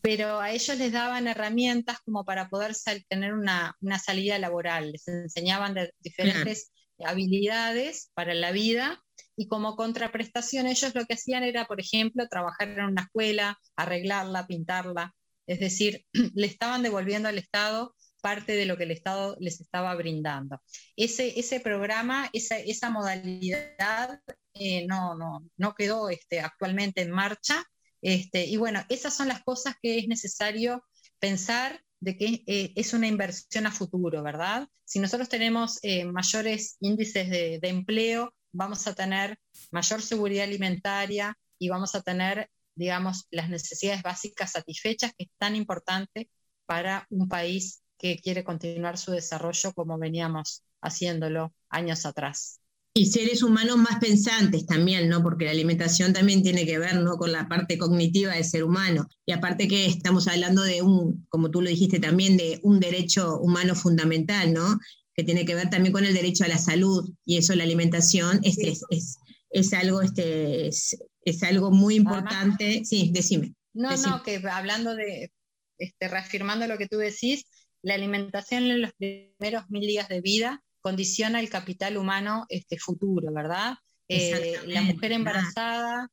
pero a ellos les daban herramientas como para poder sal- tener una, una salida laboral, les enseñaban de diferentes habilidades para la vida y como contraprestación ellos lo que hacían era, por ejemplo, trabajar en una escuela, arreglarla, pintarla, es decir, le estaban devolviendo al Estado parte de lo que el Estado les estaba brindando. Ese, ese programa, esa, esa modalidad eh, no, no, no quedó este, actualmente en marcha. Este, y bueno, esas son las cosas que es necesario pensar de que eh, es una inversión a futuro, ¿verdad? Si nosotros tenemos eh, mayores índices de, de, empleo, vamos a tener mayor seguridad alimentaria y vamos a tener, digamos, las necesidades básicas satisfechas, que es tan importante para un país que quiere continuar su desarrollo como veníamos haciéndolo años atrás. Y seres humanos más pensantes también, ¿no? Porque la alimentación también tiene que ver, ¿no? Con la parte cognitiva del ser humano. Y aparte que estamos hablando de un, como tú lo dijiste también, de un derecho humano fundamental, ¿no? Que tiene que ver también con el derecho a la salud. Y eso, la alimentación, es, es, es, es algo, este, es, es, algo muy importante. Además, sí, decime. No, decime. no, que hablando de, este, reafirmando lo que tú decís, la alimentación en los primeros mil días de vida condiciona el capital humano este, futuro, ¿verdad? Eh, la mujer embarazada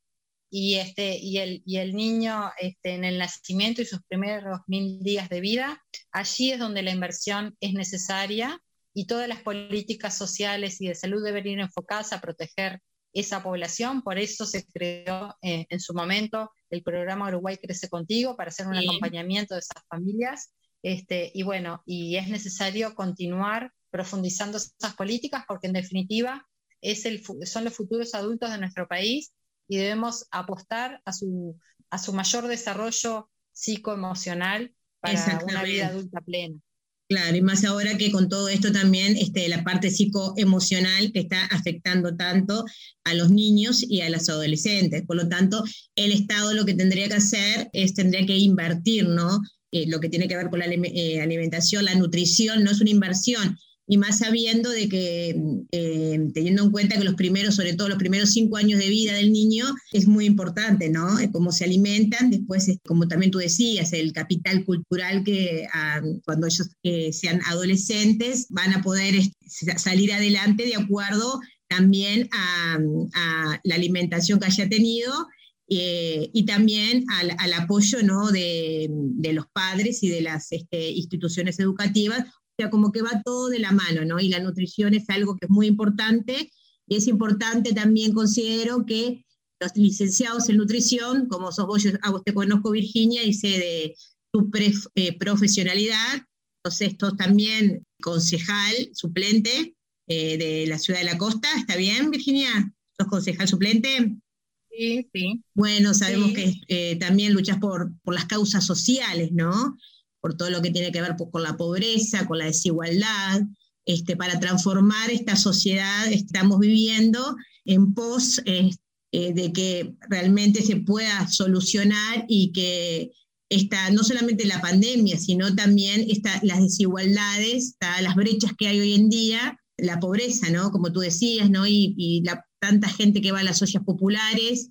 y, este, y, el, y el niño este, en el nacimiento y sus primeros mil días de vida, allí es donde la inversión es necesaria y todas las políticas sociales y de salud deben ir enfocadas a proteger esa población, por eso se creó eh, en su momento el programa Uruguay Crece Contigo para hacer un sí. acompañamiento de esas familias. Este, y bueno, y es necesario continuar profundizando esas políticas porque en definitiva es el, son los futuros adultos de nuestro país y debemos apostar a su, a su mayor desarrollo psicoemocional para una vida adulta plena. Claro, y más ahora que con todo esto también este, la parte psicoemocional que está afectando tanto a los niños y a los adolescentes. Por lo tanto, el Estado lo que tendría que hacer es, tendría que invertir, ¿no? Eh, lo que tiene que ver con la eh, alimentación, la nutrición, no es una inversión, y más sabiendo de que, eh, teniendo en cuenta que los primeros, sobre todo los primeros cinco años de vida del niño, es muy importante, ¿no? Cómo se alimentan, después, como también tú decías, el capital cultural que ah, cuando ellos sean adolescentes van a poder salir adelante de acuerdo también a, a la alimentación que haya tenido eh, y también al, al apoyo ¿no? de, de, los padres y de las este, instituciones educativas o sea, como que va todo de la mano, ¿no? Y la nutrición es algo que es muy importante y es importante también considero que los licenciados en nutrición, como sos vos, yo a vos te conozco Virginia y sé de tu pre, eh, profesionalidad, entonces esto también concejal suplente eh, de la ciudad de la costa, ¿está bien Virginia? ¿Sos concejal suplente? Sí, sí. Bueno, sabemos sí. que eh, también luchas por, por las causas sociales, ¿no? por todo lo que tiene que ver con la pobreza, con la desigualdad, este, para transformar esta sociedad que estamos viviendo en pos eh, de que realmente se pueda solucionar y que esta, no solamente la pandemia, sino también esta, las desigualdades, las brechas que hay hoy en día, la pobreza, ¿no? Como tú decías, ¿no? Y, y la, tanta gente que va a las ollas populares,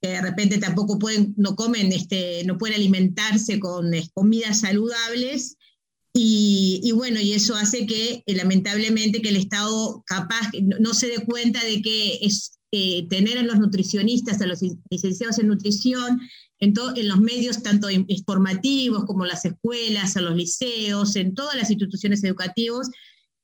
que de repente tampoco pueden, no comen, este, no pueden alimentarse con eh, comidas saludables. Y, bueno, y eso hace que eh, lamentablemente que el Estado capaz no, se dé cuenta de que es eh, tener a los nutricionistas, a los licenciados en nutrición, en, to, en los medios tanto informativos como las escuelas, a los liceos, en todas las instituciones educativas,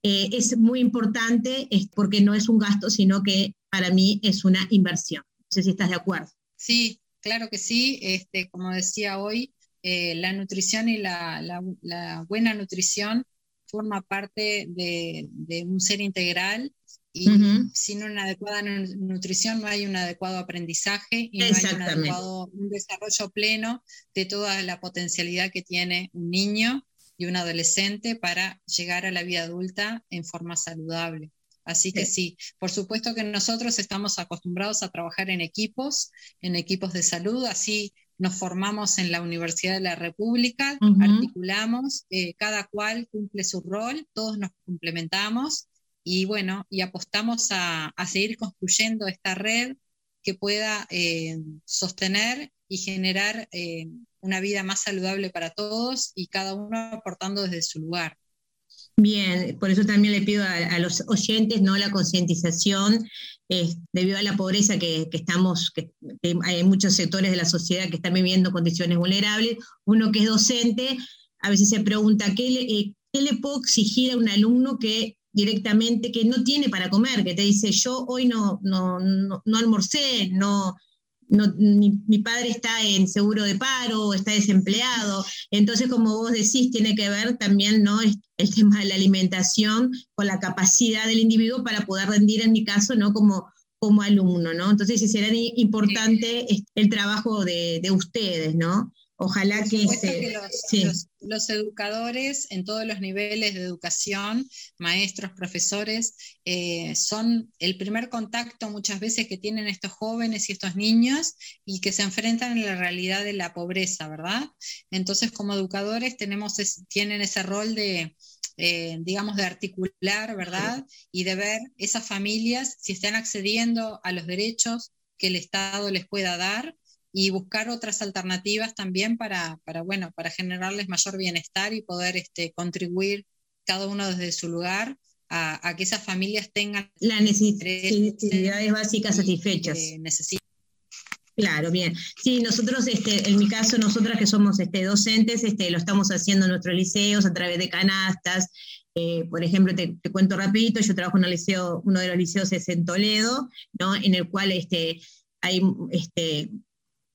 es muy importante es porque no es un gasto, sino que para mí es una inversión. No sé si estás de acuerdo. Sí, claro que sí. Este, como decía hoy, eh, la nutrición y la, la, la, buena nutrición forma parte de, de un ser integral y uh -huh. sin una adecuada nutrición no hay un adecuado aprendizaje y no hay un, adecuado, un desarrollo pleno de toda la potencialidad que tiene un niño y un adolescente para llegar a la vida adulta en forma saludable. Así que sí. sí, por supuesto que nosotros estamos acostumbrados a trabajar en equipos, en equipos de salud, así nos formamos en la Universidad de la República, uh -huh. articulamos, eh, cada cual cumple su rol, todos nos complementamos y bueno, y apostamos a, a seguir construyendo esta red que pueda eh, sostener y generar eh, una vida más saludable para todos y cada uno aportando desde su lugar. Bien, por eso también le pido a, los oyentes no la concientización eh, debido a la pobreza que, que estamos, que, hay muchos sectores de la sociedad que están viviendo condiciones vulnerables. Uno que es docente a veces se pregunta qué, eh, ¿qué le puedo exigir a un alumno que directamente, que no tiene para comer, que te dice, yo hoy no, no, no almorcé, no, no, mi, mi, padre está en seguro de paro, está desempleado. Entonces, como vos decís, tiene que ver también ¿no? el tema de la alimentación con la capacidad del individuo para poder rendir, en mi caso, ¿no? como, como alumno. ¿no? Entonces, será importante el trabajo de, de ustedes, ¿no? Ojalá que, se, que los, sí. los, los, educadores en todos los niveles de educación, maestros, profesores, eh, son el primer contacto muchas veces que tienen estos jóvenes y estos niños y que se enfrentan en la realidad de la pobreza, ¿verdad? Entonces, como educadores tenemos es, tienen ese rol de, eh, digamos, de articular, ¿verdad? Y de ver esas familias si están accediendo a los derechos que el Estado les pueda dar y buscar otras alternativas también para, para, bueno, para generarles mayor bienestar y poder este, contribuir cada uno desde su lugar a, a que esas familias tengan las necesidades básicas satisfechas. Claro, bien. Sí, nosotros, este, en mi caso, nosotras que somos este, docentes, este, lo estamos haciendo en nuestros liceos a través de canastas. Eh, por ejemplo, te, te, cuento rapidito, yo trabajo en el liceo, uno de los liceos es en Toledo, ¿no? en el cual este, hay este,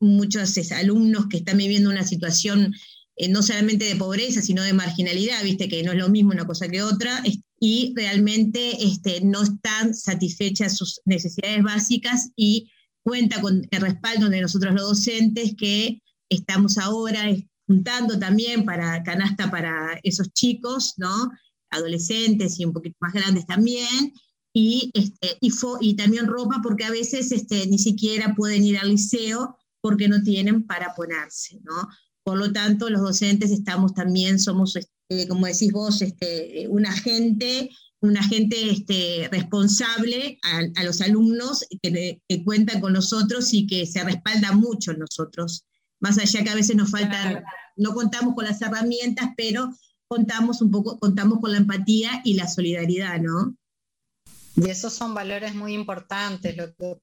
muchos alumnos que están viviendo una situación eh, no solamente de pobreza, sino de marginalidad, viste que no es lo mismo una cosa que otra, y realmente este, no están satisfechas sus necesidades básicas y cuenta con el respaldo de nosotros los docentes que estamos ahora juntando también para canasta para esos chicos, ¿no? Adolescentes y un poquito más grandes también, y, este, y, y también ropa porque a veces este, ni siquiera pueden ir al liceo porque no tienen para ponerse, ¿no? Por lo tanto, los docentes estamos también, somos, este, como decís vos, este, un agente, un agente este, responsable a, a, los alumnos que, que, cuentan con nosotros y que se respalda mucho en nosotros. Más allá que a veces nos faltan, no contamos con las herramientas, pero contamos un poco, contamos con la empatía y la solidaridad, ¿no? Y esos son valores muy importantes. Lo que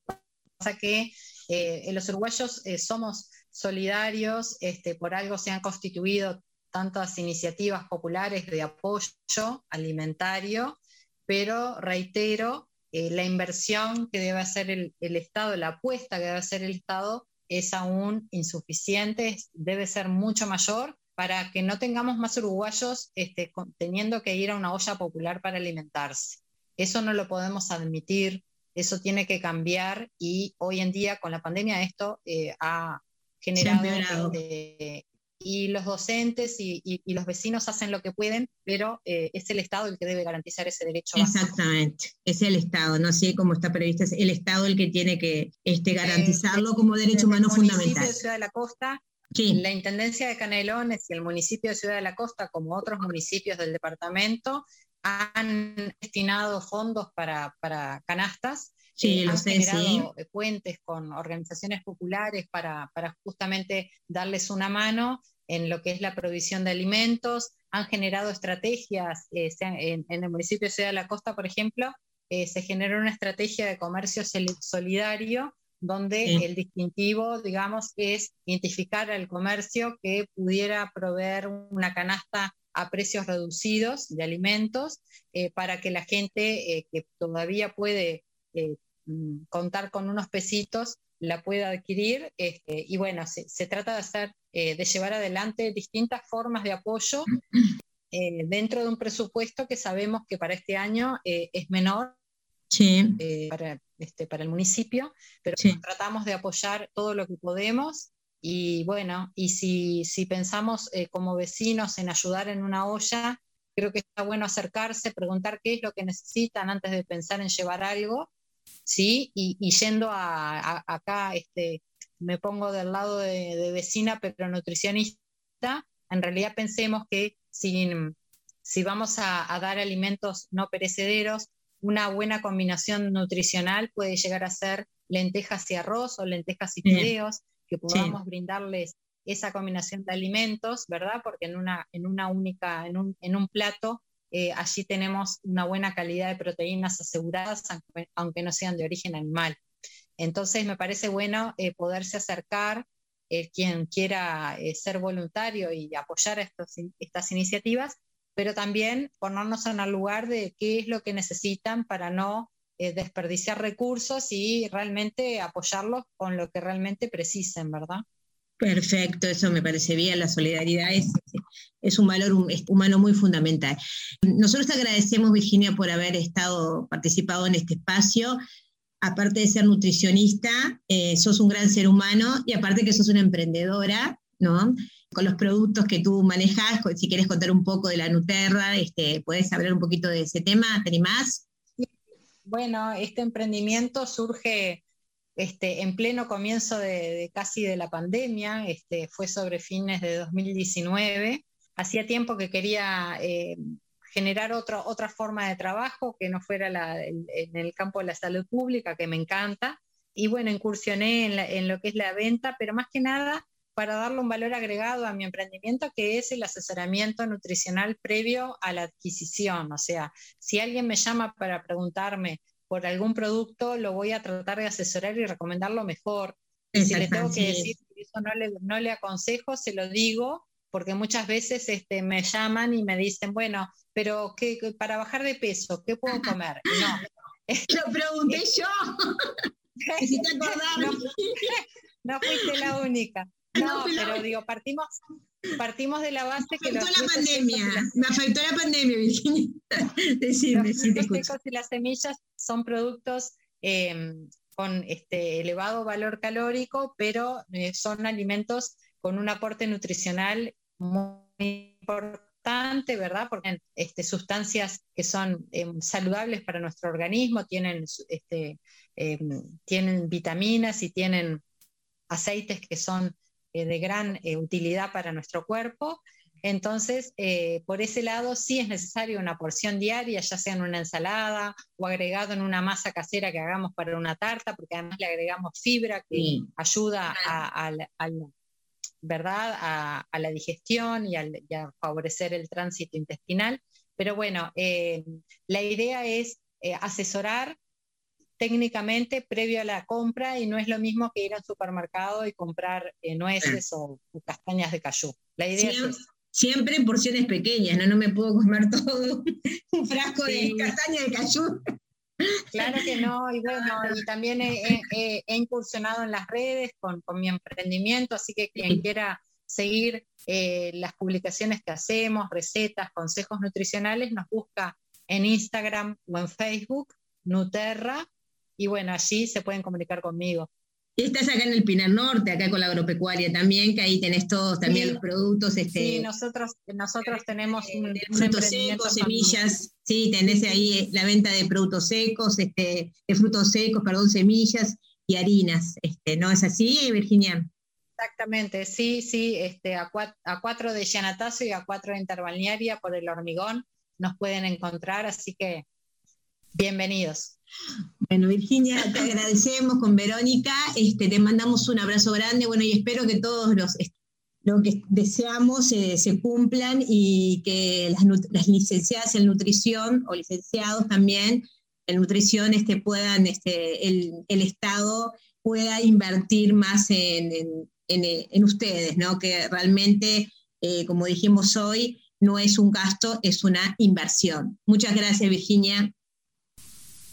pasa que eh, los uruguayos eh, somos solidarios, este, por algo se han constituido tantas iniciativas populares de apoyo alimentario, pero reitero, eh, la inversión que debe hacer el, el, Estado, la apuesta que debe hacer el Estado es aún insuficiente, debe ser mucho mayor para que no tengamos más uruguayos este, teniendo que ir a una olla popular para alimentarse. Eso no lo podemos admitir, eso tiene que cambiar y hoy en día con la pandemia esto eh, ha generado... Eh, y los docentes y, y, y, los vecinos hacen lo que pueden, pero eh, es el Estado el que debe garantizar ese derecho. Exactamente, básico. es el Estado, no sé cómo está previsto, es el Estado el que tiene que este, garantizarlo eh, como derecho humano fundamental. de Ciudad de la Costa, sí. la Intendencia de Canelones y el municipio de Ciudad de la Costa, como otros municipios del departamento, han destinado fondos para, para canastas. Sí, eh, han sé, generado sí. puentes con organizaciones populares para, para justamente darles una mano en lo que es la provisión de alimentos. Han generado estrategias, eh, en, en, el municipio de Ciudad de la Costa, por ejemplo, eh, se generó una estrategia de comercio solidario donde sí. el distintivo, digamos, es identificar al comercio que pudiera proveer una canasta a precios reducidos de alimentos eh, para que la gente eh, que todavía puede eh, mm, contar con unos pesitos la pueda adquirir este, y bueno, se, se, trata de hacer, de llevar adelante distintas formas de apoyo dentro de un presupuesto que sabemos que para este año es menor sí. para, este, para el municipio, pero sí. tratamos de apoyar todo lo que podemos y bueno, y si, si pensamos eh, como vecinos en ayudar en una olla, creo que está bueno acercarse, preguntar qué es lo que necesitan antes de pensar en llevar algo, ¿sí? Y, y yendo a, a, acá, este, me pongo del lado de, de, vecina, pero nutricionista, en realidad pensemos que si, si vamos a, a dar alimentos no perecederos, una buena combinación nutricional puede llegar a ser lentejas y arroz o lentejas y fideos. Que podamos sí. brindarles esa combinación de alimentos, ¿verdad? Porque en una, en una única, en un, en un plato, eh, allí tenemos una buena calidad de proteínas aseguradas, aunque, aunque no sean de origen animal. Entonces, me parece bueno eh, poderse acercar, eh, quien quiera eh, ser voluntario y apoyar estos, estas iniciativas, pero también ponernos en el lugar de qué es lo que necesitan para no eh, desperdiciar recursos y realmente apoyarlos con lo que realmente precisen, ¿verdad? Perfecto, eso me parece bien, la solidaridad es, un valor humano muy fundamental. Nosotros te agradecemos, Virginia, por haber estado participado en este espacio. Aparte de ser nutricionista, eh, sos un gran ser humano y aparte que sos una emprendedora, ¿no? Con los productos que tú manejas, si quieres contar un poco de la Nuterra, este, ¿puedes hablar un poquito de ese tema? ¿Te animás? Bueno, este emprendimiento surge este, en pleno comienzo de, casi de la pandemia, este, fue sobre fines de 2019. Hacía tiempo que quería eh, generar otra forma de trabajo que no fuera en el campo de la salud pública, que me encanta. Y bueno, incursioné en lo que es la venta, pero más que nada para darle un valor agregado a mi emprendimiento, que es el asesoramiento nutricional previo a la adquisición. O sea, si alguien me llama para preguntarme por algún producto, lo voy a tratar de asesorar y recomendarlo mejor. Y si le tengo que decir que eso no le, no le aconsejo, se lo digo, porque muchas veces este, me llaman y me dicen, bueno, pero ¿qué, para bajar de peso, ¿qué puedo comer? No. Lo pregunté yo. si te no, no fuiste la única. No, pero digo, partimos, partimos de la base que los la pandemia, me afectó la pandemia, Virginia. Decime, los secos y las semillas son productos em, con este elevado valor calórico, pero eh, son alimentos con un aporte nutricional muy importante, ¿verdad? Porque este, sustancias que son em, saludables para nuestro organismo, tienen, este, em, tienen vitaminas y tienen aceites que son eh, de gran eh, utilidad para nuestro cuerpo. Entonces, eh, por ese lado, sí es necesario una porción diaria, ya sea en una ensalada o agregado en una masa casera que hagamos para una tarta, porque además le agregamos fibra que ayuda a, ¿verdad? A, la digestión y, y, a favorecer el tránsito intestinal. Pero bueno, la idea es asesorar técnicamente previo a la compra y no es lo mismo que ir al supermercado y comprar eh, nueces o, castañas de cayú. La idea siempre, es siempre en porciones pequeñas, ¿no? No me puedo comer todo un frasco de castaña de cayú. Claro que no, y bueno, y también he, incursionado en las redes con, mi emprendimiento, así que quien quiera seguir eh, las publicaciones que hacemos, recetas, consejos nutricionales, nos busca en Instagram o en Facebook, Nuterra, y bueno, allí se pueden comunicar conmigo. Y estás acá en el Pinar Norte, acá con la agropecuaria también, que ahí tenés todos también los productos. Este, sí, nosotros, nosotros tenemos un, frutos secos, semillas, sí, tenés ahí eh, la venta de productos secos, este, de frutos secos, perdón, semillas y harinas, este, ¿no es así, Virginia? Exactamente, sí, sí, este, a, cuatro, a cuatro de Llanatazo y a cuatro de Interbalnearia por el hormigón nos pueden encontrar, así que bienvenidos. Bueno, Virginia, te agradecemos con Verónica, este, te mandamos un abrazo grande, bueno, y espero que todos los lo que deseamos eh, se cumplan y que las, licenciadas en nutrición o licenciados también en nutrición este, puedan, este, el, Estado pueda invertir más en, ustedes, ¿no? que realmente, eh, como dijimos hoy, no es un gasto, es una inversión. Muchas gracias, Virginia.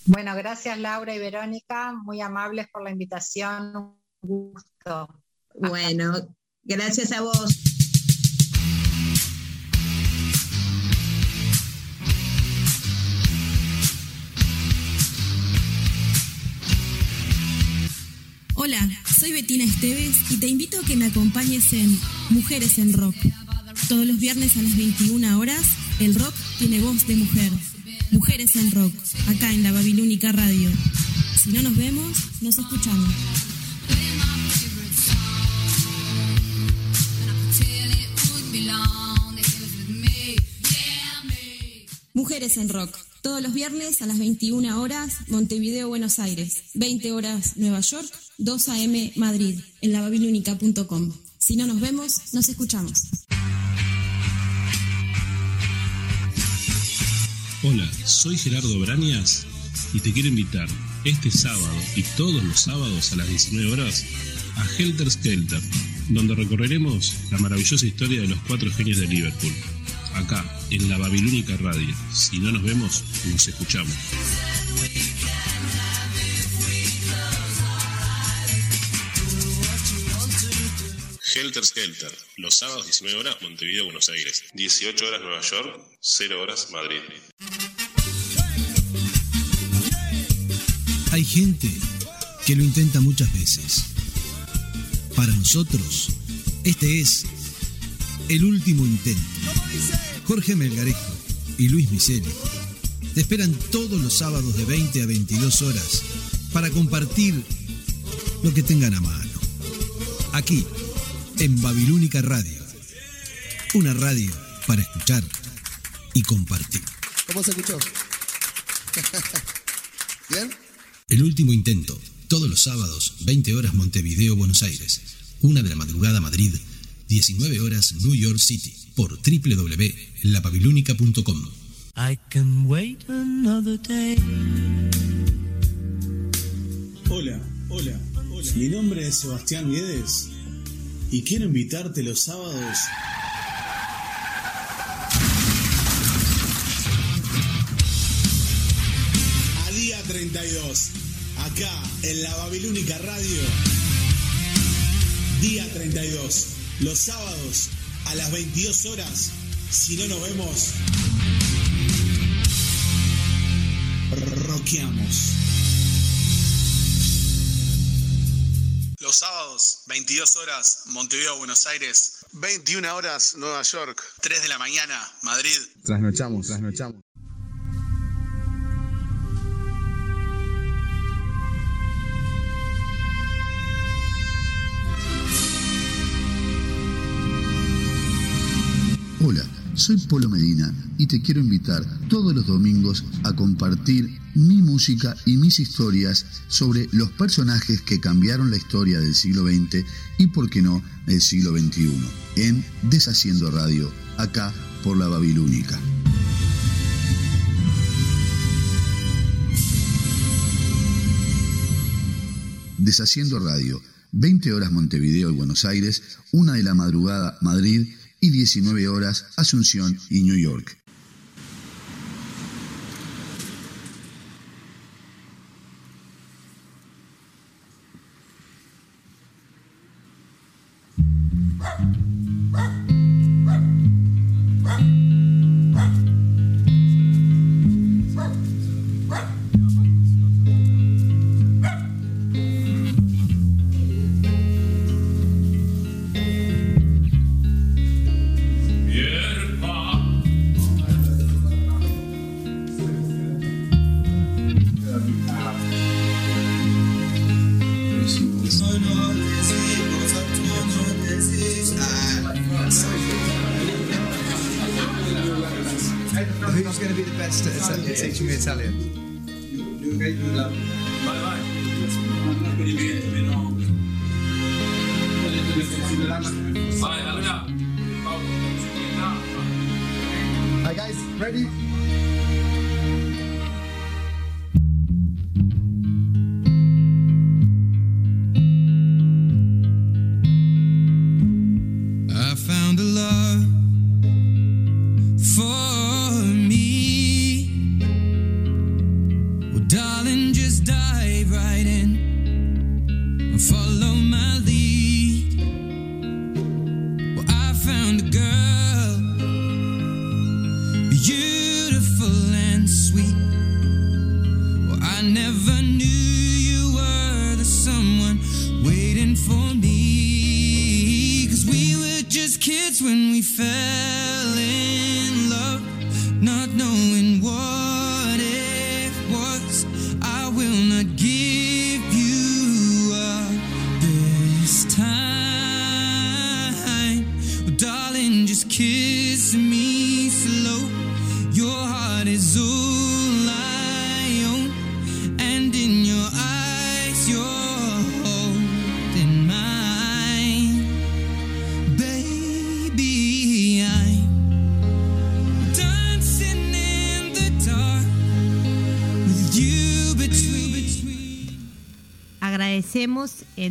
Bueno, gracias Laura y Verónica, muy amables por la invitación, un gusto. Bueno, gracias a vos. Hola, soy Betina Esteves y te invito a que me acompañes en Mujeres en Rock. Todos los viernes a las 21 horas, el rock tiene voz de mujer. Mujeres en Rock, acá en la Babilónica Radio. Si no nos vemos, nos escuchamos. Mujeres en Rock, todos los viernes a las 21 horas, Montevideo, Buenos Aires, 20 horas, Nueva York, 2 a.m. Madrid, en lababilónica.com. Si no nos vemos, nos escuchamos. Hola, soy Gerardo Brañas y te quiero invitar este sábado y todos los sábados a las 19 horas a Helter Skelter, donde recorreremos la maravillosa historia de los cuatro genios de Liverpool. acá, en la Babilónica Radio. Si no nos vemos, nos escuchamos. Helter Skelter, los sábados 19 horas Montevideo, Buenos Aires, 18 horas Nueva York, 0 horas Madrid. Hay gente que lo intenta muchas veces. Para nosotros, este es el último intento. Jorge Melgarejo y Luis Miseli te esperan todos los sábados de 20 a 22 horas para compartir lo que tengan a mano. Aquí, en Babilónica Radio. Una radio para escuchar y compartir. ¿Cómo se escuchó? ¿Bien? El último intento, todos los sábados, 20 horas Montevideo, Buenos Aires, una de la madrugada Madrid, 19 horas New York City, por www.lababilónica.com. I can wait another day. Hola, hola, hola. Mi nombre es Sebastián Guedes y quiero invitarte los sábados a día 32, acá en la Babilónica Radio. Día 32, los sábados a las 22 horas. Si no nos vemos, roqueamos. Los sábados, 22 horas, Montevideo, Buenos Aires. 21 horas, Nueva York. 3 de la mañana, Madrid. Trasnochamos, trasnochamos. Hola, soy Polo Medina y te quiero invitar todos los domingos a compartir mi música y mis historias sobre los personajes que cambiaron la historia del siglo XX y, por qué no, el siglo XXI, en Deshaciendo Radio, acá por la Babilónica. Deshaciendo Radio, 20 horas Montevideo y Buenos Aires, una de la madrugada Madrid y 19 horas Asunción y New York.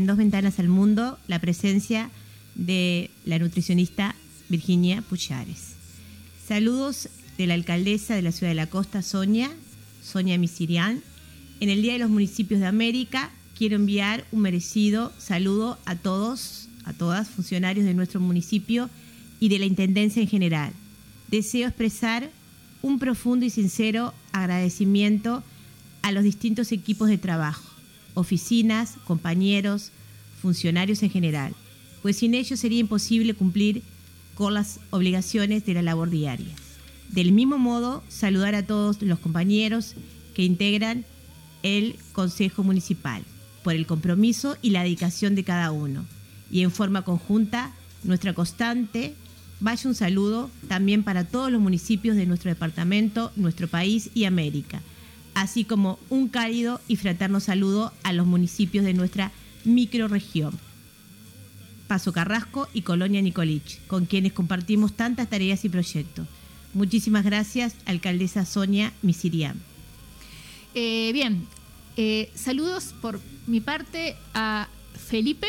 Dos Ventanas al Mundo la presencia de la nutricionista Virginia Puchares. Saludos de la alcaldesa de la ciudad de la costa, Sonia, Sonia Misirian. En el Día de los Municipios de América, quiero enviar un merecido saludo a todos, a todas, funcionarios de nuestro municipio y de la Intendencia en general. Deseo expresar un profundo y sincero agradecimiento a los distintos equipos de trabajo, oficinas, compañeros, funcionarios en general, pues sin ellos sería imposible cumplir con las obligaciones de la labor diaria. Del mismo modo, saludar a todos los compañeros que integran el Consejo Municipal por el compromiso y la dedicación de cada uno. Y en forma conjunta, nuestra constante, vaya un saludo también para todos los municipios de nuestro departamento, nuestro país y América, así como un cálido y fraterno saludo a los municipios de nuestra microrregión. Paso Carrasco y Colonia Nicolich, con quienes compartimos tantas tareas y proyectos. Muchísimas gracias, alcaldesa Sonia Misiriam. Eh, bien, eh, saludos por mi parte a Felipe,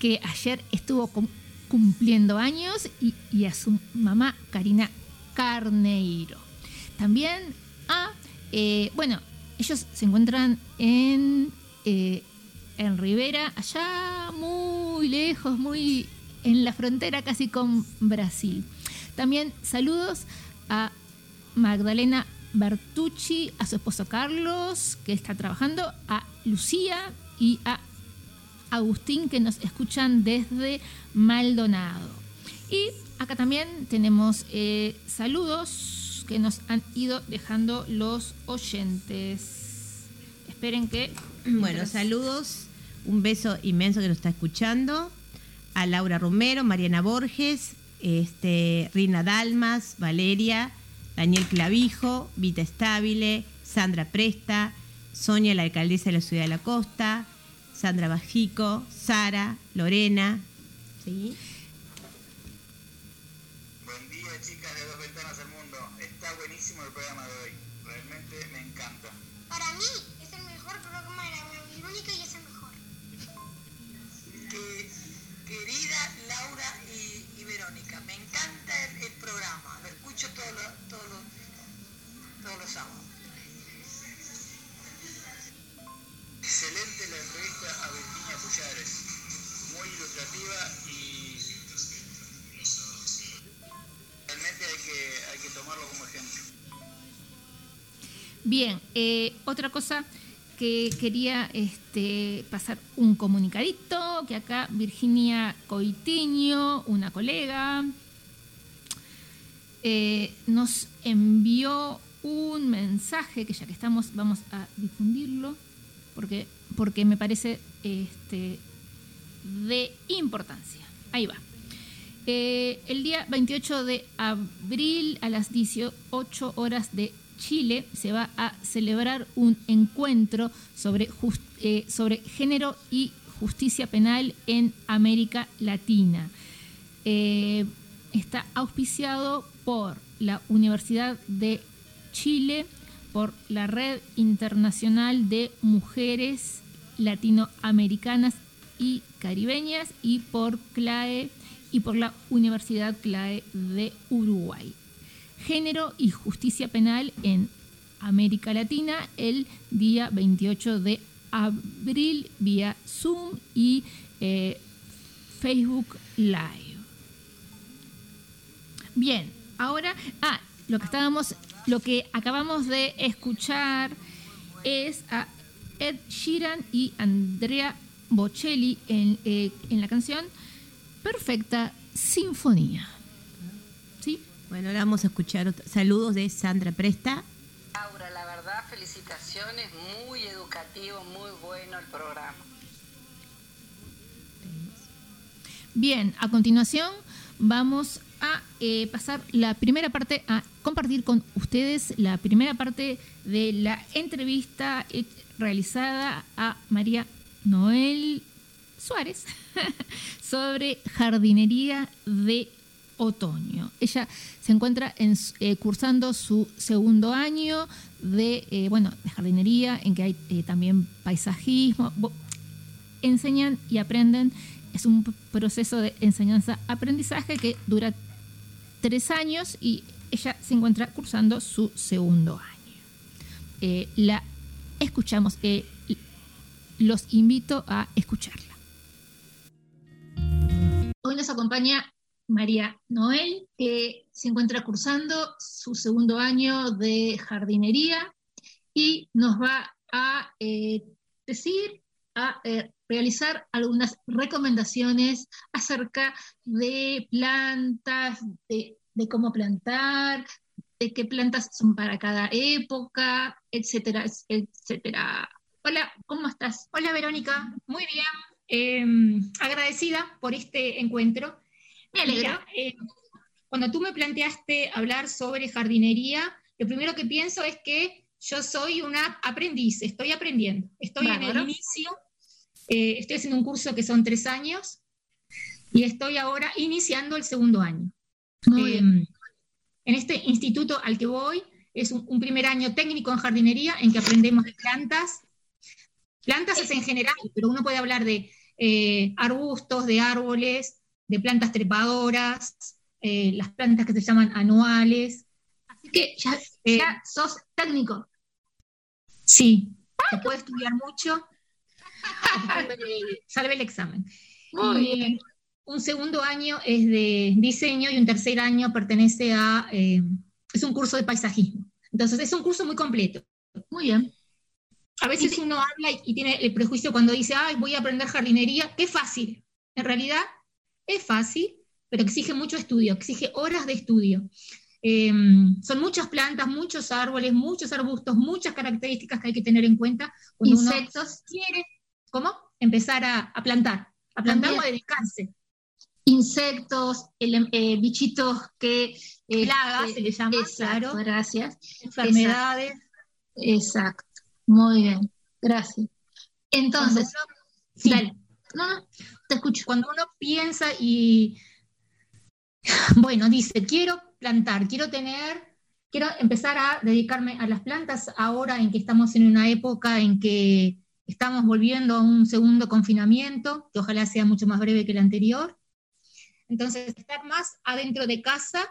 que ayer estuvo cum- cumpliendo años, y, a su mamá Karina Carneiro. También a, eh, bueno, ellos se encuentran en, en Rivera, allá muy lejos, muy en la frontera casi con Brasil. También saludos a Magdalena Bertucci, a su esposo Carlos, que está trabajando, a Lucía y a Agustín, que nos escuchan desde Maldonado. Y acá también tenemos eh, saludos que nos han ido dejando los oyentes. Esperen que... Bueno, saludos, un beso inmenso que nos está escuchando. A Laura Romero, Mariana Borges, este, Rina Dalmas, Valeria, Daniel Clavijo, Vita Estabile, Sandra Presta, Sonia, la alcaldesa de la ciudad de la costa, Sandra Bajico, Sara, Lorena. ¿sí? Bien, eh, otra cosa que quería este, pasar un comunicadito, que acá Virginia Coitiño, una colega, eh, nos envió un mensaje que ya que estamos vamos a difundirlo porque, porque me parece este, de importancia. Ahí va. Eh, el día 28 de abril a las 18 horas de Chile se va a celebrar un encuentro sobre, eh, género y justicia penal en América Latina. Eh, está auspiciado por la Universidad de Chile, por la Red Internacional de Mujeres Latinoamericanas y Caribeñas y por CLAE y por la Universidad CLAE de Uruguay. Género y Justicia Penal en América Latina el día 28 de abril vía Zoom y eh, Facebook Live. Bien, ahora, ah, lo que estábamos, lo que acabamos de escuchar es a Ed Sheeran y Andrea Bocelli en, eh, en la canción Perfecta Sinfonía. Bueno, ahora vamos a escuchar otro- saludos de Sandra Presta. Laura, la verdad, felicitaciones, muy educativo, muy bueno el programa. Bien, a continuación vamos a eh, pasar la primera parte, a compartir con ustedes la primera parte de la entrevista eh, realizada a María Noel Suárez sobre jardinería de otoño. Ella se encuentra en eh, cursando su segundo año de, eh, bueno, jardinería, en que hay eh, también paisajismo. Enseñan y aprenden. Es un proceso de enseñanza-aprendizaje que dura tres años y ella se encuentra cursando su segundo año. La escuchamos, los invito a escucharla. Hoy nos acompaña María Noel, que se encuentra cursando su segundo año de jardinería y nos va a eh, decir, a eh, realizar algunas recomendaciones acerca de plantas, de, cómo plantar, de qué plantas son para cada época, etcétera, etcétera. Hola, ¿cómo estás? Hola Verónica, muy bien. Eh, agradecida por este encuentro. Me alegro. Mira, eh, cuando tú me planteaste hablar sobre jardinería, lo primero que pienso es que yo soy una aprendiz, estoy aprendiendo, estoy en Bárbaro. el inicio, eh, estoy haciendo un curso que son tres años y estoy ahora iniciando el segundo año. Muy Eh, en este instituto al que voy es un, un primer año técnico en jardinería en que aprendemos de plantas. Plantas es en general, pero uno puede hablar de eh, arbustos, de árboles, de plantas trepadoras, eh, las plantas que se llaman anuales. Así que ya, Eh, ya sos técnico. Sí, se puede estudiar mucho. Salve el examen. Muy Y bien. Un segundo año es de diseño y un tercer año pertenece a, eh, es un curso de paisajismo. Entonces es un curso muy completo. Muy bien. A veces uno habla y, y tiene el prejuicio cuando dice, ay, voy a aprender jardinería, qué fácil. En realidad es fácil, pero exige mucho estudio, exige horas de estudio. Eh, son muchas plantas, muchos árboles, muchos arbustos, muchas características que hay que tener en cuenta cuando uno Insectos. quiere, ¿cómo? Empezar a, a plantar, a plantar o a dedicarse. Insectos, eh, bichitos que... eh, Plagas, se le llama, exacto, claro. gracias. Enfermedades. Exacto. Muy bien, gracias. Entonces, uno- sí. dale. No, no, te escucho. cuando uno piensa y, bueno, dice, quiero plantar, quiero tener, quiero empezar a dedicarme a las plantas ahora en que estamos en una época en que estamos volviendo a un segundo confinamiento, que ojalá sea mucho más breve que el anterior. Entonces, estar más adentro de casa,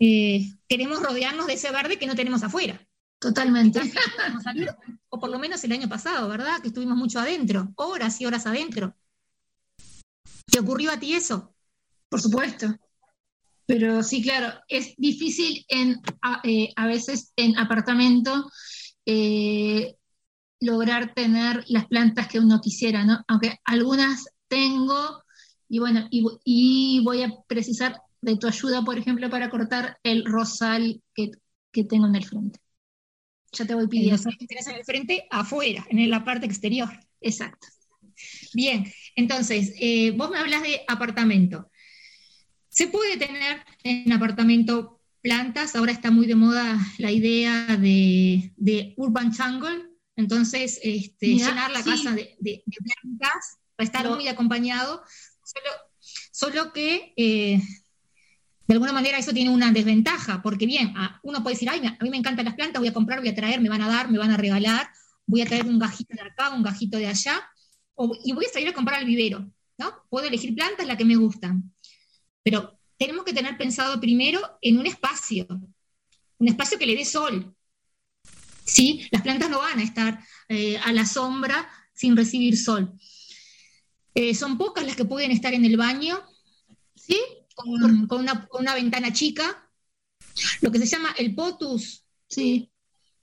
eh, queremos rodearnos de ese verde que no tenemos afuera. Totalmente. O por lo menos el año pasado, ¿verdad? Que estuvimos mucho adentro, horas y horas adentro. ¿Te ocurrió a ti eso? Por supuesto. Pero sí, claro, es difícil en, a, eh, a veces en apartamento eh, lograr tener las plantas que uno quisiera, ¿no? Aunque algunas tengo, y bueno, y, vo- y voy a precisar de tu ayuda, por ejemplo, para cortar el rosal que, que tengo en el frente. Ya te voy pidiendo. eso que tenés en el frente, afuera, en la parte exterior. Exacto. Bien, entonces, eh, vos me hablas de apartamento. ¿Se puede tener en apartamento plantas? Ahora está muy de moda la idea de, de urban jungle, entonces este, llenar la sí. casa de, de- de plantas, va a estar muy acompañado, solo, solo que eh, de alguna manera eso tiene una desventaja, porque bien, a- uno puede decir, ay, a mí me encantan las plantas, voy a comprar, voy a traer, me van a dar, me van a regalar, voy a traer un gajito de acá, un gajito de allá, o- y voy a salir a comprar al vivero, ¿no? Puedo elegir plantas las que me gustan, pero tenemos que tener pensado primero en un espacio, un espacio que le dé sol. ¿Sí? Las plantas no van a estar eh, a la sombra sin recibir sol. Eh, son pocas las que pueden estar en el baño, ¿sí? Con, con una, con una ventana chica, lo que se llama el potus, Sí,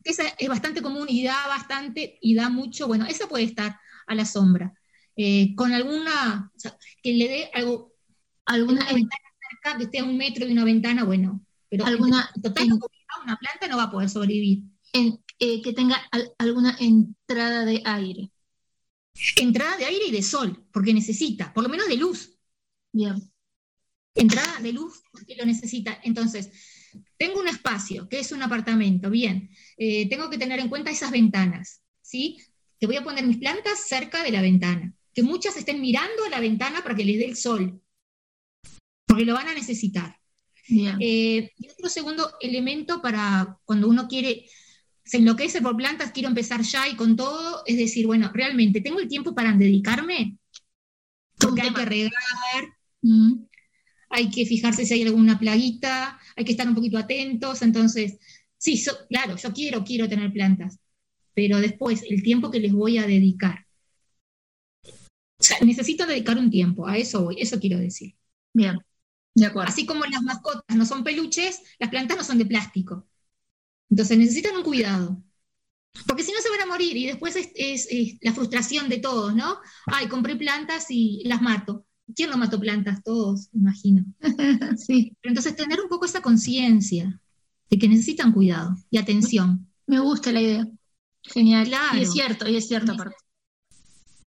esa es bastante común y da bastante y da mucho, bueno, esa puede estar a la sombra. Eh, con alguna, o sea, que le dé algo, alguna una ventana cerca, que esté a un metro de una ventana, bueno, pero Alguna- en total una planta no va a poder sobrevivir. en- eh, que tenga al- alguna entrada de aire. Entrada de aire y de sol, porque necesita, por lo menos de luz. Bien. Entrada de luz, porque lo necesita. Entonces, tengo un espacio, que es un apartamento, bien, eh, tengo que tener en cuenta esas ventanas, ¿sí? Que voy a poner mis plantas cerca de la ventana, que muchas estén mirando a la ventana para que les dé el sol, porque lo van a necesitar. Eh, y otro segundo elemento para cuando uno quiere, se enloquece por plantas, quiero empezar ya y con todo, es decir, bueno, realmente tengo el tiempo para dedicarme, porque hay que regar, Mm, hay que fijarse si hay alguna plaguita, hay que estar un poquito atentos. Entonces, sí, so- claro, yo quiero, quiero tener plantas, pero después el tiempo que les voy a dedicar. O sea, necesito dedicar un tiempo, a eso voy, eso quiero decir. Bien, de acuerdo. Así como las mascotas no son peluches, las plantas no son de plástico. Entonces necesitan un cuidado. Porque si no se van a morir y después es, es- es la frustración de todos, ¿no? Ay, compré plantas y las mato. ¿Quién no mató plantas? Todos, imagino. sí. Pero entonces tener un poco esa conciencia de que necesitan cuidado y atención. Me gusta la idea. Genial. Claro. Y es cierto, y es cierto aparte.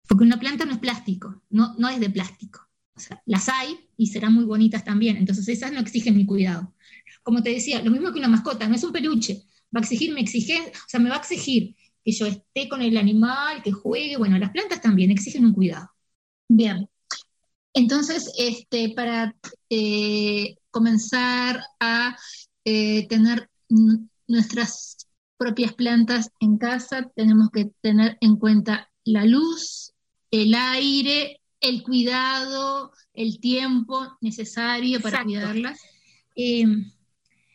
Porque una planta no es plástico, no, no es de plástico. O sea, las hay y serán muy bonitas también. Entonces esas no exigen mi cuidado. Como te decía, lo mismo que una mascota, no es un peluche. Va a exigir, me exige, o sea, me va a exigir que yo esté con el animal, que juegue. Bueno, las plantas también exigen un cuidado. Bien. Entonces, este, para eh, comenzar a eh, tener nuestras propias plantas en casa, tenemos que tener en cuenta la luz, el aire, el cuidado, el tiempo necesario para Exacto. cuidarlas. Eh,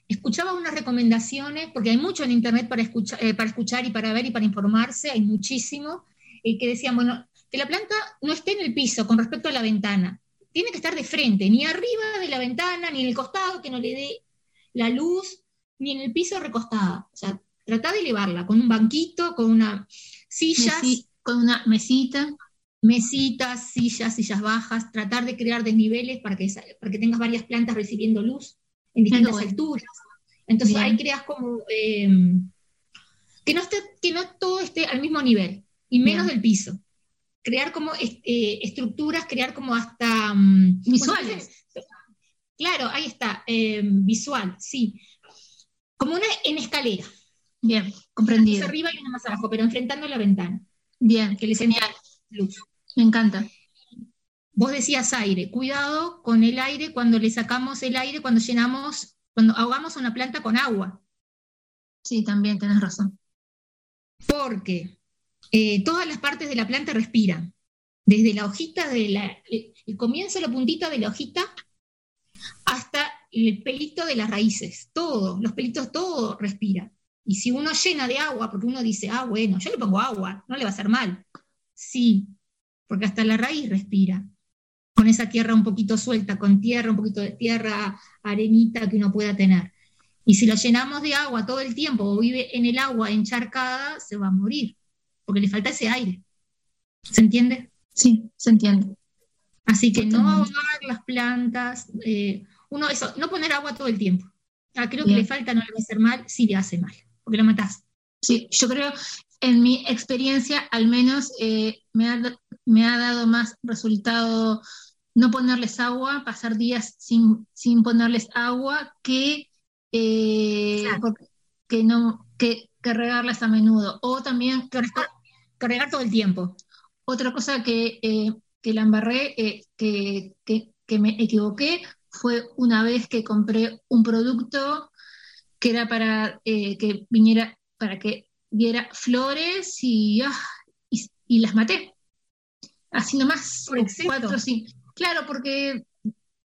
escuchaba unas recomendaciones, porque hay mucho en internet para escuchar, eh, para escuchar y para ver y para informarse, hay muchísimo, eh, que decían, bueno, que la planta no esté en el piso con respecto a la ventana, tiene que estar de frente, ni arriba de la ventana, ni en el costado, que no le dé la luz, ni en el piso recostada. O sea, trata de elevarla con un banquito, con una sillas, Mesi- con una mesita. mesitas, sillas, sillas bajas, tratar de crear desniveles para que, para que tengas varias plantas recibiendo luz en distintas bueno. alturas. Entonces Bien. ahí creas como eh, que, no esté, que no todo esté al mismo nivel y menos Bien. del piso. Crear como eh, estructuras, crear como hasta mm, Visuales. claro, ahí está, eh, visual, sí. Como una en escalera. Bien, Una más comprendido. arriba y una más abajo, pero enfrentando la ventana. Bien, Que genial. entre luz. Me encanta. Vos decías aire, cuidado con el aire cuando le sacamos el aire, cuando llenamos, cuando ahogamos una planta con agua, Sí, también tenés razón. porque eh, todas las partes de la planta respiran, desde la hojita, de la, el comienzo, la puntita de la hojita, hasta el pelito de las raíces, todo, los pelitos, todo respira. Y si uno llena de agua, porque uno dice, ah, bueno, yo le pongo agua, no le va a hacer mal. Sí, porque hasta la raíz respira. Con esa tierra un poquito suelta, con tierra, un poquito de tierra, arenita que uno pueda tener. Y si lo llenamos de agua todo el tiempo o vive en el agua encharcada, se va a morir, porque le falta ese aire. ¿Se entiende? Sí, se entiende. Así que no ahogar las plantas, eh, uno eso, no poner agua todo el tiempo. Ah, creo que le falta, no le va a hacer mal, sí le hace mal, porque la matás. Sí, yo creo, en mi experiencia, al menos eh, me, ha, me ha dado más resultado no ponerles agua, pasar días sin, sin ponerles agua, que, eh, que, no, que, que regarlas a menudo. O también, Que que regar todo el tiempo. otra cosa que, eh, que la embarré, eh, que, que me equivoqué, fue una vez que compré un producto que era para eh, que viniera, para que diera flores y, ah, y, y las maté. Así nomás, Por cuatro, sí. Claro, porque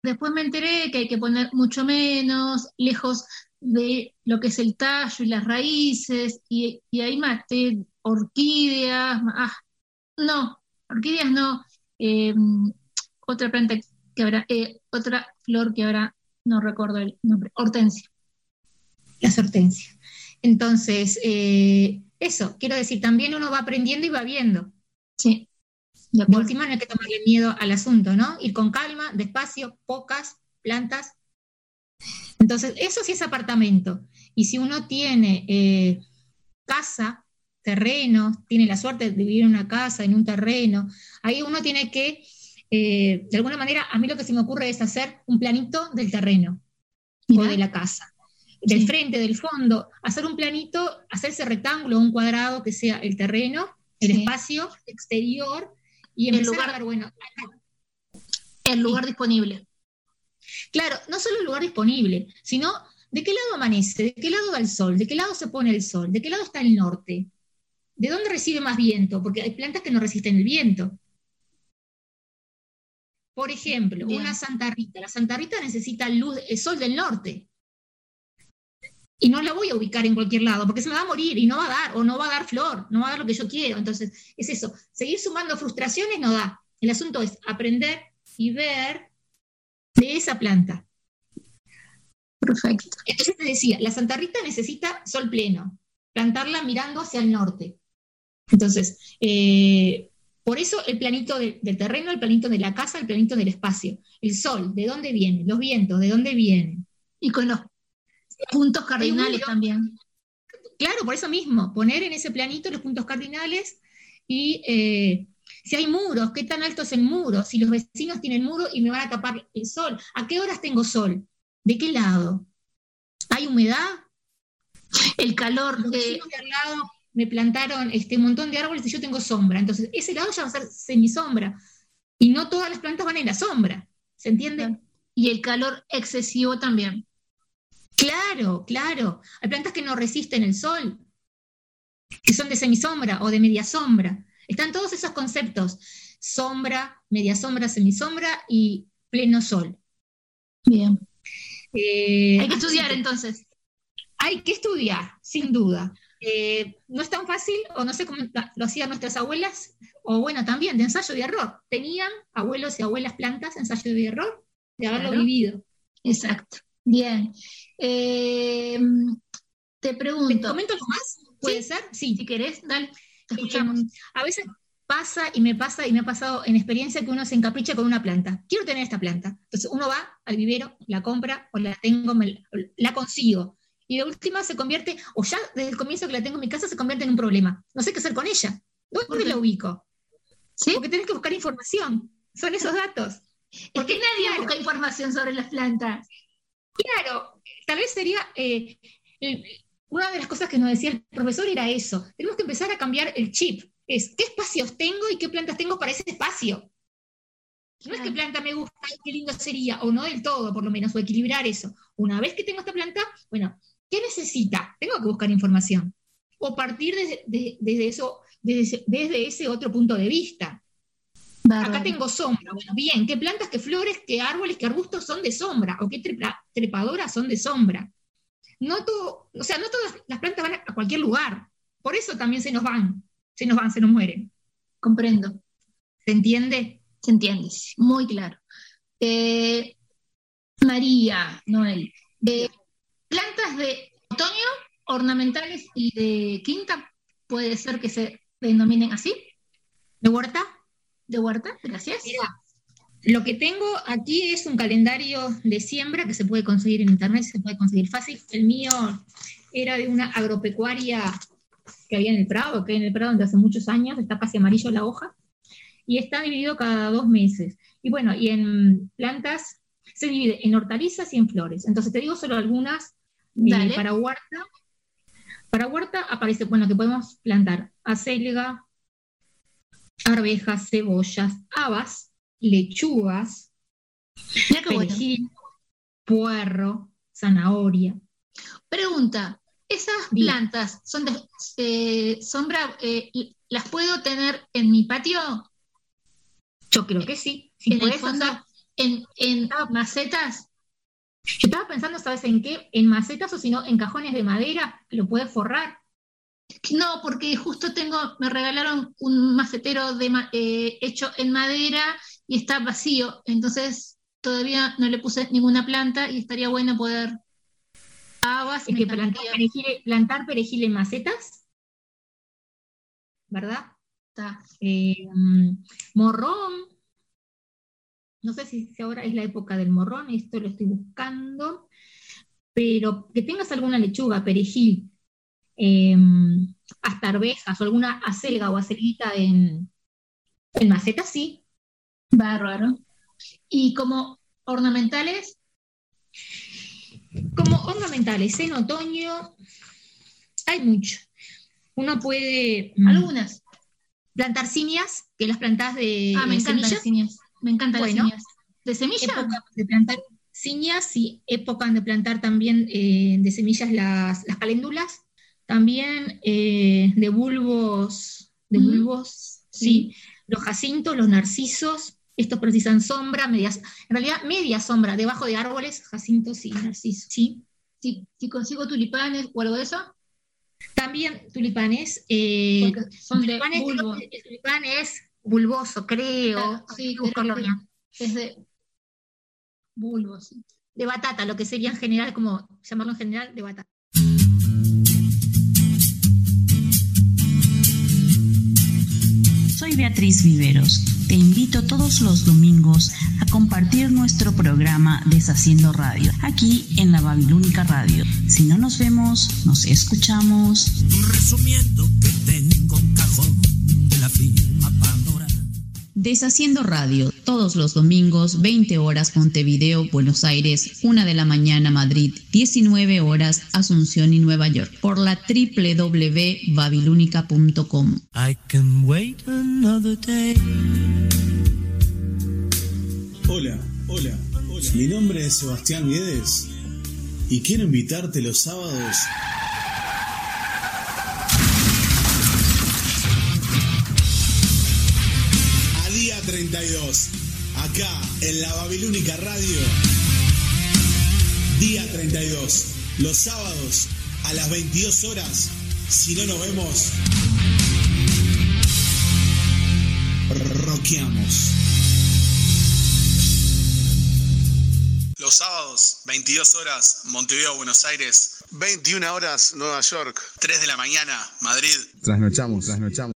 después me enteré que hay que poner mucho menos, lejos de lo que es el tallo y las raíces, y, y ahí maté orquídeas, ah, no, orquídeas no, eh, otra planta que habrá, eh, otra flor que ahora no recuerdo el nombre, hortensia. Las hortensias. Entonces, eh, eso, quiero decir, también uno va aprendiendo y va viendo. Sí, de última no hay que tomarle miedo al asunto, ¿no? Ir con calma, despacio, pocas plantas. Entonces, eso sí es apartamento. Y si uno tiene eh, casa, terreno, tiene la suerte de vivir en una casa, en un terreno, ahí uno tiene que, eh, de alguna manera, a mí lo que se me ocurre es hacer un planito del terreno o de la casa. Del Sí. frente, del fondo, hacer un planito, hacer ese rectángulo, un cuadrado que sea el terreno, el Sí. espacio exterior y El empezar lugar- a ver, bueno, acá. El lugar disponible. Claro, no solo el lugar disponible, sino de qué lado amanece, de qué lado va el sol, de qué lado se pone el sol, de qué lado está el norte, de dónde recibe más viento, porque hay plantas que no resisten el viento. Por ejemplo, Bien. una Santa Rita. La Santa Rita necesita luz, el sol del norte. Y no la voy a ubicar en cualquier lado, porque se me va a morir y no va a dar, o no va a dar flor, no va a dar lo que yo quiero. Entonces, es eso. Seguir sumando frustraciones no da. El asunto es aprender y ver de esa planta. Perfecto. Entonces te decía, la Santa Rita necesita sol pleno, plantarla mirando hacia el norte. Entonces, eh, por eso el planito de- del terreno, el planito de la casa, el planito del espacio. El sol, ¿de dónde viene? Los vientos, ¿de dónde vienen? Y con los puntos cardinales también. Claro, por eso mismo, poner en ese planito los puntos cardinales y eh, si hay muros, ¿qué tan alto es el muro? Si los vecinos tienen muro y me van a tapar el sol, ¿a qué horas tengo sol? ¿De qué lado? ¿Hay humedad? El calor Los de, vecinos de al lado me plantaron este, un montón de árboles y yo tengo sombra. Entonces, ese lado ya va a ser semisombra. Y no todas las plantas van en la sombra. ¿Se entiende? y el calor excesivo también. Claro, claro. Hay plantas que no resisten el sol, que son de semisombra o de media sombra. Están todos esos conceptos. Sombra, media sombra, semisombra y pleno sol. Bien. Eh, Hay que estudiar entonces. Hay que estudiar, sin duda. Eh, no es tan fácil, o no sé cómo lo hacían nuestras abuelas, o bueno, también de ensayo y error. Tenían abuelos y abuelas plantas, ensayo y error, de haberlo Claro. vivido. Exacto. Bien. Eh, te ¿Te pregunto, comento algo más? ¿Puede ser? Sí. si querés, dale, te escuchamos. Eh, a veces pasa y me pasa y me ha pasado en experiencia que uno se encapricha con una planta. Quiero tener esta planta. Entonces uno va al vivero, la compra o la tengo, me- la consigo. Y de última se convierte, o ya desde el comienzo que la tengo en mi casa, se convierte en un problema. No sé qué hacer con ella. ¿Por ¿Dónde la ubico? ¿Sí? Porque tenés que buscar información. Son esos datos. Porque nadie claro. busca información sobre las plantas. Claro, tal vez sería eh, una de las cosas que nos decía el profesor era eso. Tenemos que empezar a cambiar el chip. Es qué espacios tengo y qué plantas tengo para ese espacio. No es qué planta me gusta, y qué lindo sería, o no del todo, por lo menos, o equilibrar eso. Una vez que tengo esta planta, bueno, ¿qué necesita? Tengo que buscar información. O partir desde, de- desde eso, desde ese otro punto de vista. Acá tengo sombra. Bueno, bien, ¿qué plantas, qué flores, qué árboles, qué arbustos son de sombra? ¿O qué trepa- trepadoras son de sombra? No todo, o sea, no todas las plantas van a cualquier lugar. Por eso también se nos van, se nos van, se nos mueren. Comprendo. ¿Se entiende? Se entiende, sí, muy claro. Eh, María, Noel, eh, plantas de otoño, ornamentales y de quinta, puede ser que se denominen así, ¿De huerta? De huerta, gracias. Mira, lo que tengo aquí es un calendario de siembra que se puede conseguir en internet, se puede conseguir fácil. El mío era de una agropecuaria que había en el Prado, que hay en el Prado desde hace muchos años, está casi amarillo la hoja, y está dividido cada dos meses. Y bueno, y en plantas se divide en hortalizas y en flores. Entonces te digo solo algunas eh, para huerta. Para huerta aparece, bueno, que podemos plantar acelga, arvejas, cebollas, habas, lechugas, bueno. perejil, puerro, zanahoria. Pregunta, ¿esas Bien. plantas son de eh, sombra, eh, las puedo tener en mi patio? Yo creo que sí. Si en puedes hacer- en, en macetas. Yo estaba pensando, ¿sabes en qué? En macetas o si no, en cajones de madera, lo puedes forrar. No, porque justo tengo, me regalaron un macetero de eh, hecho en madera y está vacío, entonces todavía no le puse ninguna planta y estaría bueno poder habas, Es que plantar perejil, plantar perejil en macetas, ¿verdad? Está. Eh, mm, morrón. No sé si ahora es la época del morrón, esto lo estoy buscando. Pero que tengas alguna lechuga, perejil, eh, hasta arvejas o alguna acelga o acelguita en, en macetas, sí. Bárbaro. Y como ornamentales, Como ornamentales en otoño hay mucho. Uno puede mm, algunas. plantar cinias, que las plantas de ah, me encantan semillas. las ciñas. Me encantan Bueno. las ciñas. ¿De semilla? época de plantar ciñas y época de plantar también eh, de semillas las, las caléndulas, también eh, de bulbos, de bulbos, sí, los jacintos, los narcisos, estos precisan sombra, medias, en realidad media sombra, debajo de árboles, jacintos y narcisos. ¿sí? Si, si consigo tulipanes o algo de eso, También tulipanes. eh, son de tulipanes, creo bulbo. el tulipán es bulboso, creo. Ah, sí, es de bulbo, sí. De batata, lo que sería en general, como llamarlo en general, de batata. Beatriz Viveros. Te invito todos los domingos a compartir nuestro programa Deshaciendo Radio, aquí en la Babilónica Radio. Si no nos vemos, nos escuchamos. Resumiendo que tengo un cajón de la Pandora. Deshaciendo Radio, todos los domingos, 20 horas Montevideo, Buenos Aires, 1 de la mañana Madrid, 19 horas Asunción y Nueva York, por la day. Hola, hola, hola. Mi nombre es Sebastián Guedes y quiero invitarte los sábados 32, acá en la Babilónica Radio. Día 32, los sábados a las 22 horas. Si no nos vemos, roqueamos. Los sábados, 22 horas, Montevideo, Buenos Aires. 21 horas, Nueva York. 3 de la mañana, Madrid. Trasnochamos, trasnochamos.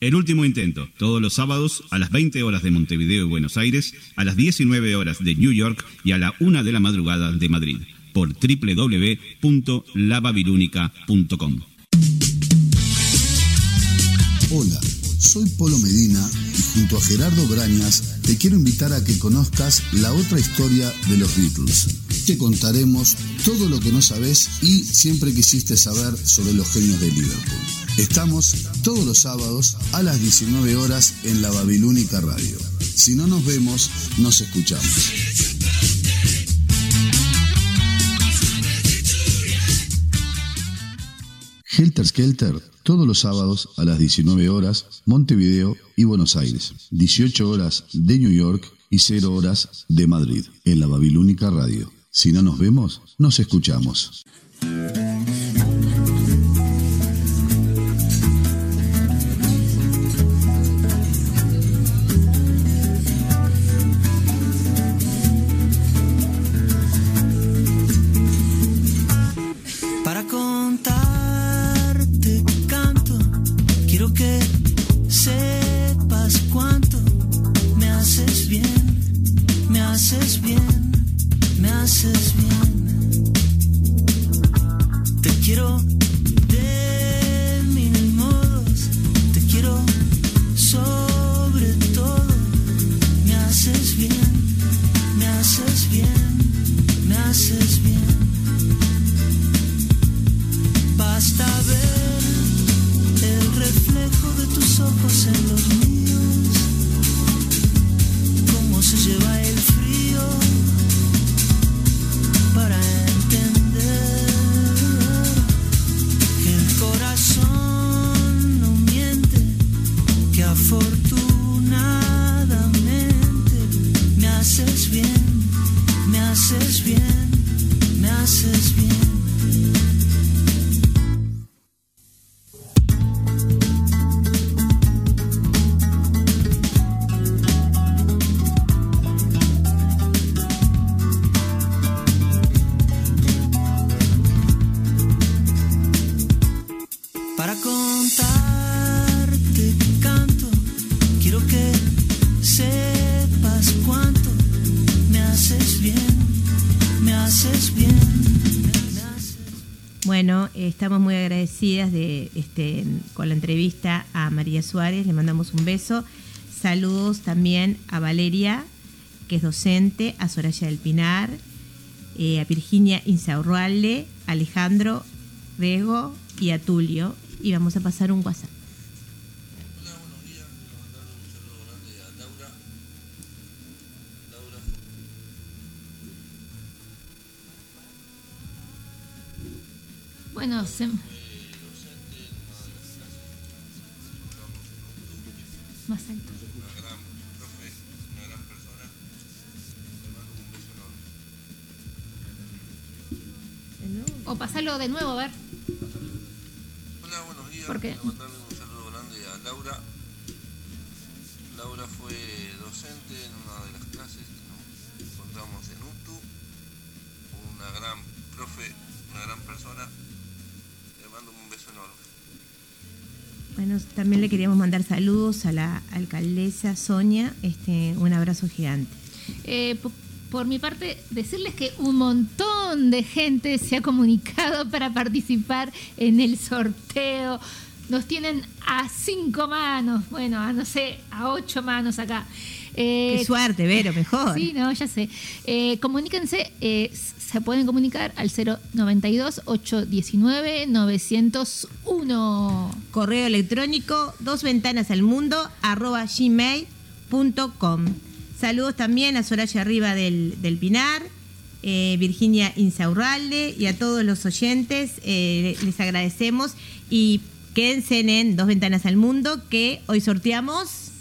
El último intento, todos los sábados a las 20 horas de Montevideo y Buenos Aires, a las 19 horas de New York y a la 1 de la madrugada de Madrid, por www.lababilónica.com. Hola, soy Polo Medina y junto a Gerardo Brañas te quiero invitar a que conozcas la otra historia de los Beatles. Te contaremos todo lo que no sabes y siempre quisiste saber sobre los genios de Liverpool. Estamos todos los sábados a las 19 horas en la Babilónica Radio. Si no nos vemos, nos escuchamos. Helter Skelter, todos los sábados a las 19 horas, Montevideo y Buenos Aires. 18 horas de New York y 0 horas de Madrid, en la Babilónica Radio. Si no nos vemos, nos escuchamos. Este, con la entrevista a María Suárez, le mandamos un beso. Saludos también a Valeria, que es docente, a Soraya del Pinar, eh, a Virginia Insaurralde, Alejandro Rego y a Tulio. Y vamos a pasar un WhatsApp. Bueno, se... Más alto. O pasarlo de nuevo, a ver. Hola, buenos días. ¿Por qué? Bueno, también le queríamos mandar saludos a la alcaldesa Sonia, este, un abrazo gigante. Eh, po- por mi parte, decirles que un montón de gente se ha comunicado para participar en el sorteo. Nos tienen a cinco manos, bueno, a no sé, a ocho manos acá. Eh, Qué suerte, Vero, mejor. Sí, no, ya sé. Eh, comuníquense, eh, se pueden comunicar al 092 819 901. Correo electrónico, dos ventanas al mundo, arroba gmail.com. Saludos también a Soraya Arriba del, del Pinar, eh, Virginia Insaurralde y a todos los oyentes. eh, les agradecemos y quédense en Dos Ventanas al Mundo que hoy sorteamos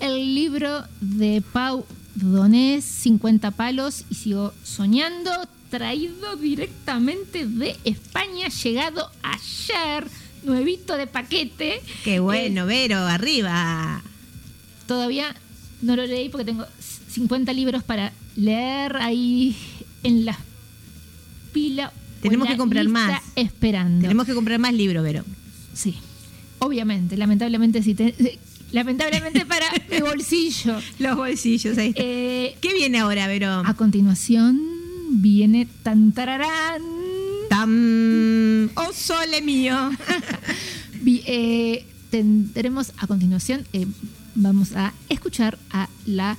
El libro de Pau Donés, 50 palos y sigo soñando, traído directamente de España, llegado ayer, nuevito de paquete. Qué bueno, Vero, arriba. Todavía no lo leí porque tengo 50 libros para leer ahí en la pila. Tenemos en que comprar más. Esperando. Tenemos que comprar más libros, Vero. Sí, obviamente, lamentablemente sí. te- lamentablemente para mi bolsillo. Los bolsillos, ahí está. Eh, ¿Qué viene ahora, Vero? A continuación viene Tantararán. Tam. ¡Oh, sole mío! Eh, tendremos a continuación, eh, vamos a escuchar a la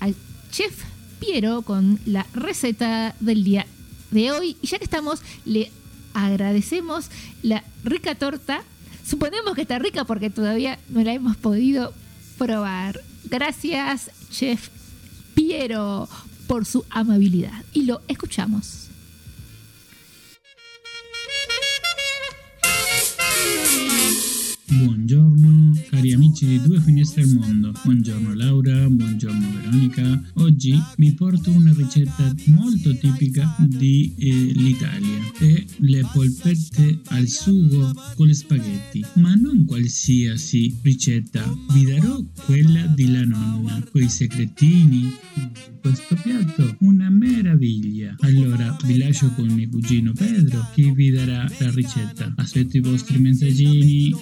al chef Piero con la receta del día de hoy. Y ya que estamos, le agradecemos la rica torta. Suponemos que está rica porque todavía no la hemos podido probar. Gracias, chef Piero, por su amabilidad. Y lo escuchamos. Buongiorno cari amici di Due Finestre al Mondo. Buongiorno Laura, buongiorno Veronica. Oggi vi porto una ricetta molto tipica dell'Italia. È le polpette al sugo con spaghetti. Ma non qualsiasi ricetta, vi darò quella della nonna, coi segretini. Questo piatto una meraviglia. Allora vi lascio con mio cugino Pedro che vi dará la ricetta. Aspetto i vostri mensaggini.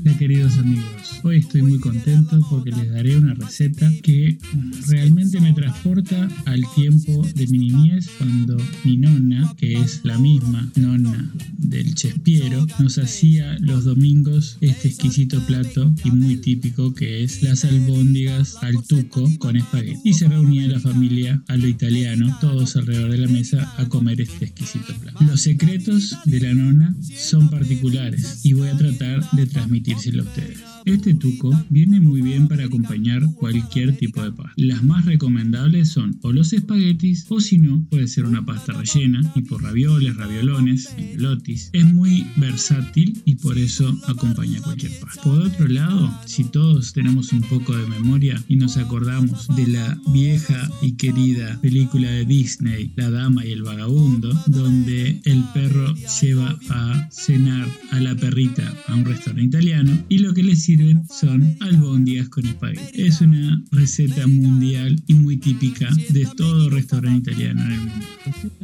Hola queridos amigos, hoy estoy muy contento porque les daré una receta que realmente me transporta al tiempo de mi niñez cuando mi nonna, que es la misma nonna del Chespiero, nos hacía los domingos este exquisito plato y muy típico que es las albóndigas al tuco con espagueti. Y se reunía la familia a lo italiano, todos alrededor de la mesa a comer este exquisito plato. Los secretos de la nonna son particulares y voy a tratar de transmitírselo a ustedes. Este tuco viene muy bien para acompañar cualquier tipo de pasta. Las más recomendables son o los espaguetis o si no puede ser una pasta rellena tipo ravioles, raviolones, lotis. Es muy versátil y por eso acompaña cualquier pasta. Por otro lado, si todos tenemos un poco de memoria y nos acordamos de la vieja y querida película de Disney, La Dama y el Vagabundo, donde el perro lleva a cenar a la perrita a un restaurante italiano y lo que le sirve sirven son albóndigas con espagueti. Es una receta mundial y muy típica de todo restaurante italiano en el mundo.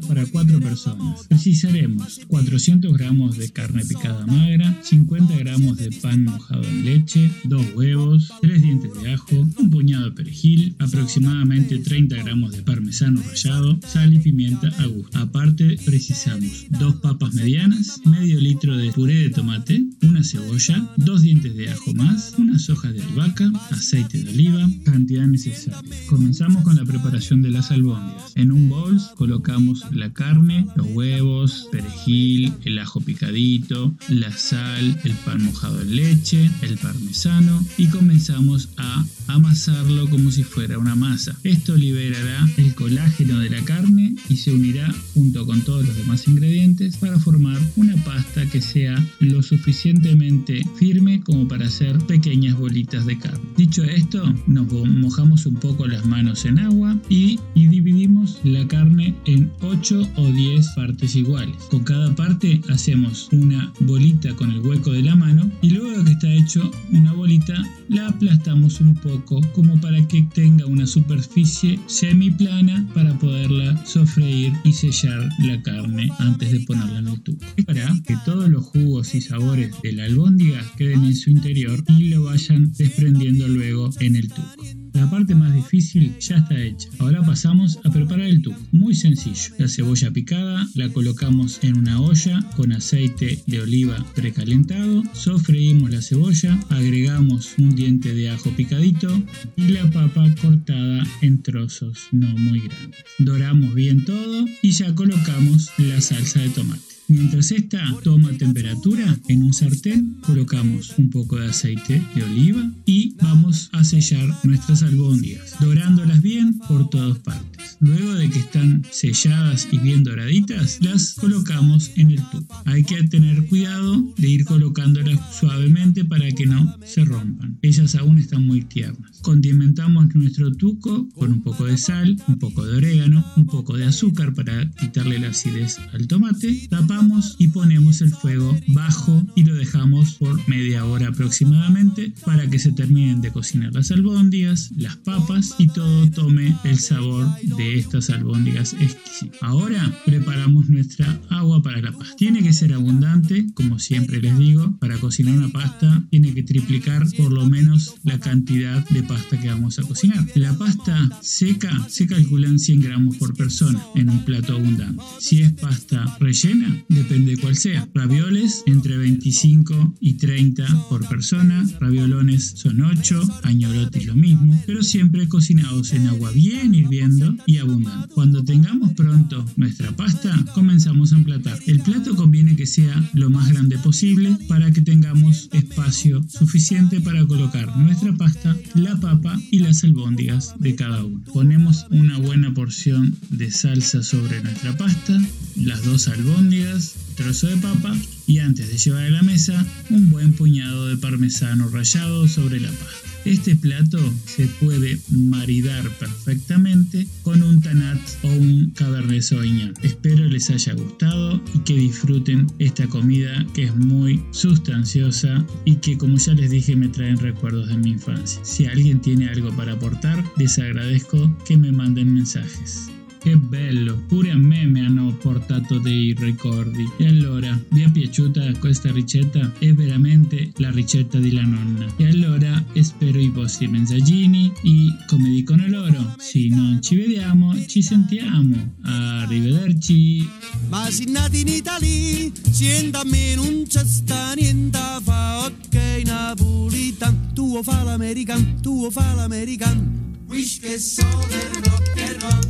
Para cuatro personas. Precisaremos 400 gramos de carne picada magra, 50 gramos de pan mojado en leche, dos huevos, tres dientes de ajo, un puñado de perejil, aproximadamente 30 gramos de parmesano rallado, sal y pimienta a gusto. Aparte precisamos dos papas medianas, medio litro de puré de tomate, una cebolla, dos dientes de ajo más, unas hojas de albahaca, aceite de oliva, cantidad necesaria. Comenzamos con la preparación de las albóndigas. En un bol colocamos la carne, los huevos, perejil, el ajo picadito, la sal, el pan mojado en leche, el parmesano y comenzamos a amasarlo como si fuera una masa. Esto liberará el colágeno de la carne y se unirá junto con todos los demás ingredientes para formar una pasta que sea lo suficientemente firme como para hacer pequeñas bolitas de carne. Dicho esto, nos mojamos un poco las manos en agua y, y dividimos la carne en 8 o 10 partes iguales. Con cada parte hacemos una bolita con el hueco de la mano y luego que está hecho una bolita la aplastamos un poco como para que tenga una superficie semiplana para poderla sofreír y sellar la carne antes de ponerla en el tubo. Para que todos los jugos y sabores de la albóndiga queden en su interior y lo vayan desprendiendo luego en el tubo. La parte más difícil ya está hecha. Ahora pasamos a preparar el tuco. Muy sencillo. La cebolla picada la colocamos en una olla con aceite de oliva precalentado. Sofreímos la cebolla, agregamos un diente de ajo picadito y la papa cortada en trozos no muy grandes. Doramos bien todo y ya colocamos la salsa de tomate. Mientras esta toma temperatura, en un sartén colocamos un poco de aceite de oliva y vamos a sellar nuestras albóndigas, dorándolas bien por todas partes. Luego de que están selladas y bien doraditas, las colocamos en el tubo. Hay que tener cuidado de ir colocándolas suavemente para que no se rompan. Ellas aún están muy tiernas. Condimentamos nuestro tuco con un poco de sal, un poco de orégano, un poco de azúcar para quitarle la acidez al tomate. Tapamos y ponemos el fuego bajo y lo dejamos por media hora aproximadamente para que se terminen de cocinar las albóndigas, las papas y todo tome el sabor de estas albóndigas exquisitas. Ahora preparamos nuestra agua para la pasta. Tiene que ser abundante, como siempre les digo, para cocinar una pasta tiene que triplicar por lo menos la cantidad de pasta que vamos a cocinar. La pasta seca se calcula en 100 gramos por persona en un plato abundante. Si es pasta rellena, depende de cuál sea. Ravioles entre 25 y 30 por persona, raviolones son 8, añorotis lo mismo, pero siempre cocinados en agua bien hirviendo y abundante. Cuando tengamos pronto nuestra pasta, comenzamos a emplatar. El plato conviene que sea lo más grande posible para que tengamos espacio suficiente para colocar nuestra pasta, la papa y las albóndigas de cada uno. Ponemos una buena porción de salsa sobre nuestra pasta, las dos albóndigas, trozo de papa y antes de llevar a la mesa un buen puñado de parmesano rallado sobre la pasta. Este plato se puede maridar perfectamente con un tanat o un cabernet sauvignon. Espero les haya gustado y que disfruten esta comida que es muy sustanciosa y que como ya les dije me traen recuerdos de mi infancia. Si alguien tiene algo para aportar, les agradezco que me manden mensajes. Che bello, pure a me mi hanno portato dei ricordi. E allora, vi è piaciuta questa ricetta? È veramente la ricetta di la nonna. E allora spero i vostri messaggini e, come dicono loro, se non ci vediamo, ci sentiamo. Arrivederci. Ma si nati in Italia, sienta a me non c'è sta niente fa, ok napolitan, tuo fa l'american, tuo fa l'american. Wish che so del rock and roll,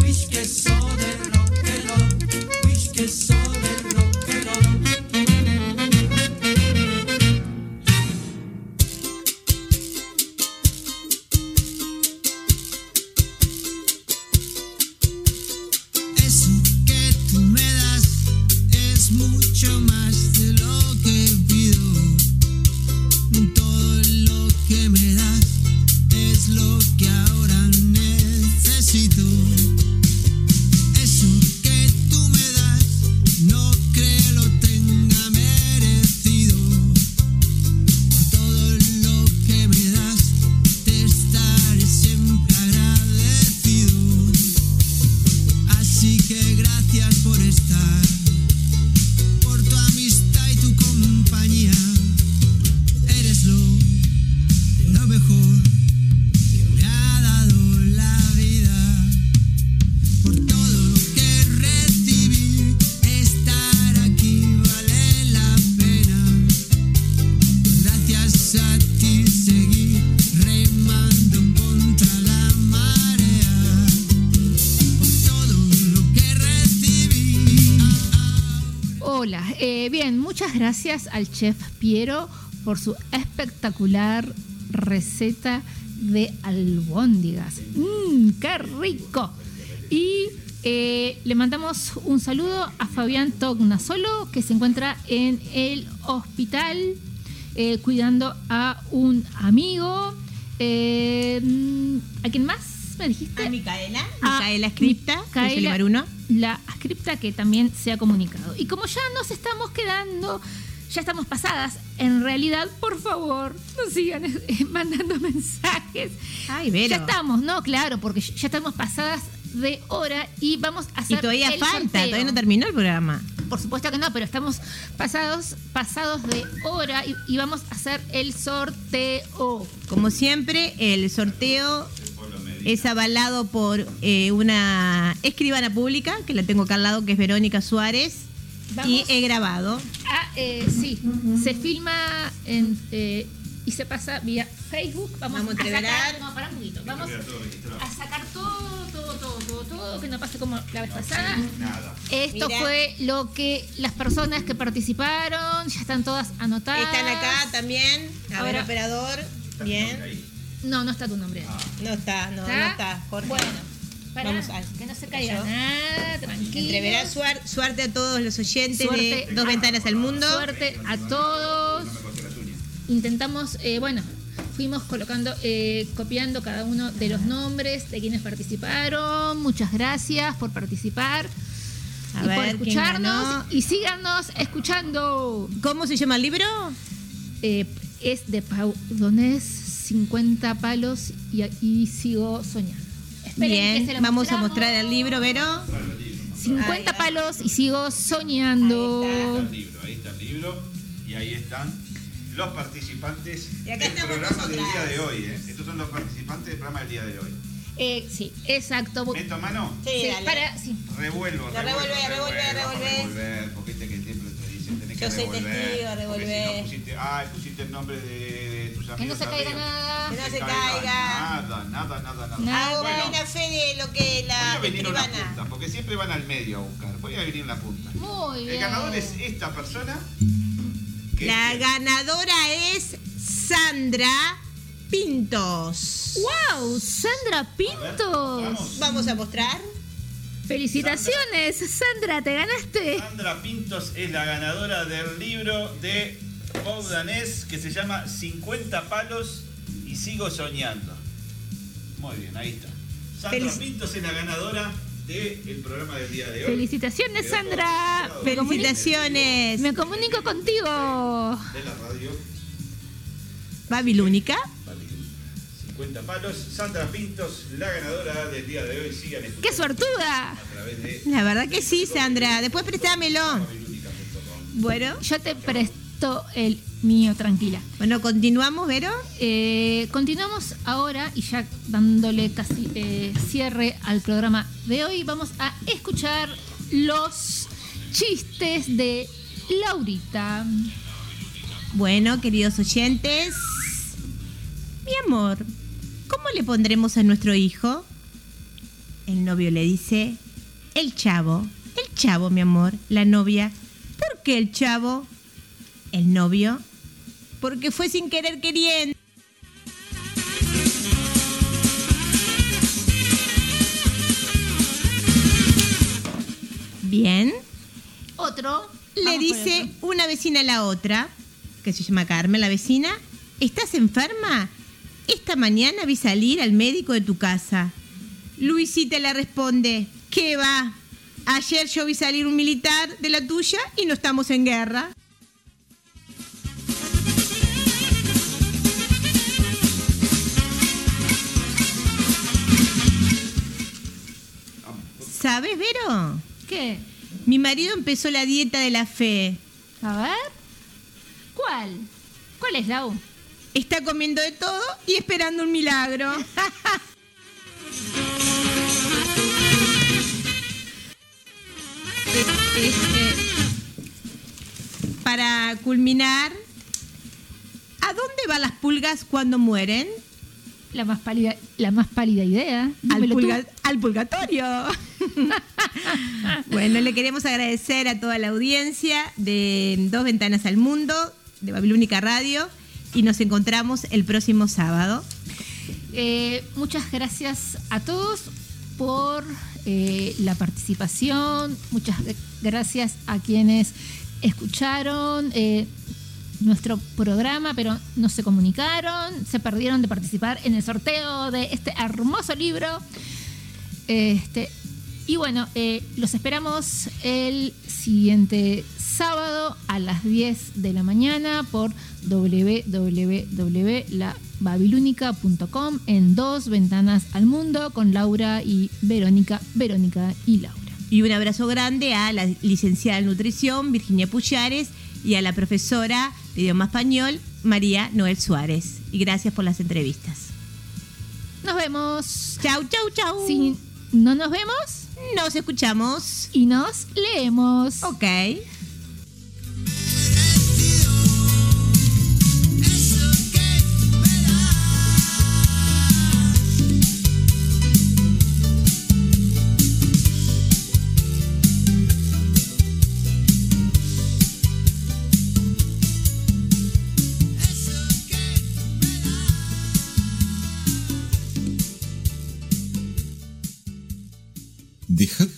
wish rock and roll, gracias al chef Piero por su espectacular receta de albóndigas. ¡Mmm, qué rico! Y eh, le mandamos un saludo a Fabián Tognasolo, que se encuentra en el hospital eh, cuidando a un amigo. Eh, ¿A quién más me dijiste? A Micaela, A Micaela Scripta, de Micaela. La scripta que también se ha comunicado. Y como ya nos estamos quedando, ya estamos pasadas, en realidad, por favor, no sigan eh, mandando mensajes. Ay, Vero. Ya estamos, no, claro, porque ya estamos pasadas de hora y vamos a hacer Y todavía el falta, sorteo. todavía no terminó el programa. Por supuesto que no, pero estamos pasados, pasados de hora y, y vamos a hacer el sorteo. Como siempre, el sorteo es avalado por eh, una escribana pública, que la tengo acá al lado, que es Verónica Suárez, y he grabado. Ah, eh, sí, se filma en, eh, y se pasa vía Facebook. Vamos, Vamos a a sacar, no, para un poquito. Vamos a sacar todo, todo, todo, todo, todo, que no pase como la vez pasada. Esto Mira. fue lo que las personas que participaron, ya están todas anotadas. Están acá también. A ver, Ahora- operador. Bien. No, no está tu nombre. No está, no, ¿Está? no está. Jorge. Bueno, Vamos a- que no se caiga Yo. nada, tranquilo. Entreverá suar- suerte a todos los oyentes Suerte de Dos Ventanas al Mundo. Suerte a todos. Intentamos, eh, bueno, fuimos colocando, eh, copiando cada uno de los nombres de quienes participaron. Muchas gracias por participar A y por ver, ¿quién escucharnos. Y síganos escuchando. ¿Cómo se llama el libro? Eh, es de Pau Donés, 50 palos y, y sigo soñando. Esperen que Bien, se lo vamos a mostramos. mostrar el libro, Vero. 50 palos y sigo soñando. Ahí está el libro, ahí está el libro y ahí están los participantes Y acá del estamos programa del día de hoy. ¿eh? Estos son los participantes del programa del día de hoy. Eh, sí, exacto. ¿Meto mano? Sí, Sí, dale. para, sí. Revuelvo, vamos a revolvé. revolver, porque este que el templo te dice, tenés Yo que soy revolver. testigo, porque revolvé. Si no pusiste, ay, pusiste el nombre de. Que no se caiga nada. Que no se caiga. Nada, nada, nada, nada. Nada. Hago Bueno, buena fe de lo que voy la a venir a una punta, porque siempre van al medio a buscar. Voy a venir en la punta. Muy bien. El ganador es esta persona. La es- ganadora es Sandra Pintos. ¡Wow! Sandra Pintos. vamos. Vamos a mostrar. Felicitaciones, Sandra, te ganaste. Sandra Pintos es la ganadora del libro de Danés que se llama 50 palos y sigo soñando. Muy bien, ahí está. Sandra Felici- Pintos es la ganadora del programa del día de hoy. Felicitaciones, Quedó Sandra. todo Me comunico- Felicitaciones. Me comunico contigo. De la radio, Babilónica. 50 palos. Sandra Pintos, la ganadora del día de hoy. Sigan ¡Qué suertuda! a través de La verdad que sí, Sandra. Después préstamelo. Bueno, Yo te presto el mío, tranquila. bueno, continuamos, Vero. Eh, continuamos ahora y ya dándole casi eh, cierre al programa de hoy, vamos a escuchar los chistes de Laurita. Bueno, queridos oyentes. Mi amor, ¿cómo le pondremos a nuestro hijo? El novio le dice, el chavo, el chavo, mi amor, la novia. ¿Por qué el chavo? El novio. Porque fue sin querer queriendo. Bien. Otro. Le vamos dice una vecina a la otra, que se llama Carmen, la vecina, ¿estás enferma? Esta mañana vi salir al médico de tu casa. Luisita le responde, ¿qué va? Ayer yo vi salir un militar de la tuya y no estamos en guerra. ¿Sabes, Vero? ¿Qué? Mi marido empezó la dieta de la fe. A ver. ¿Cuál? ¿Cuál es, Lau? Está comiendo de todo y esperando un milagro. Para culminar, ¿a dónde van las pulgas cuando mueren? La más pálida, la más pálida idea. Al, pulga- al purgatorio. Bueno, le queremos agradecer a toda la audiencia de Dos Ventanas al Mundo, de Babilónica Radio, y nos encontramos el próximo sábado. Eh, muchas gracias a todos por eh, la participación, muchas gracias a quienes escucharon eh, nuestro programa, pero no se comunicaron, se perdieron de participar en el sorteo de este hermoso libro. Este, y bueno, eh, los esperamos el siguiente sábado a las 10 de la mañana por www.lababilúnica.com en dos ventanas al mundo con Laura y Verónica, Verónica y Laura. Y un abrazo grande a la licenciada en nutrición Virginia Puchares y a la profesora de idioma español María Noel Suárez. Y gracias por las entrevistas. Nos vemos. Chau, chau, chau. No nos vemos, nos escuchamos y nos leemos. Ok.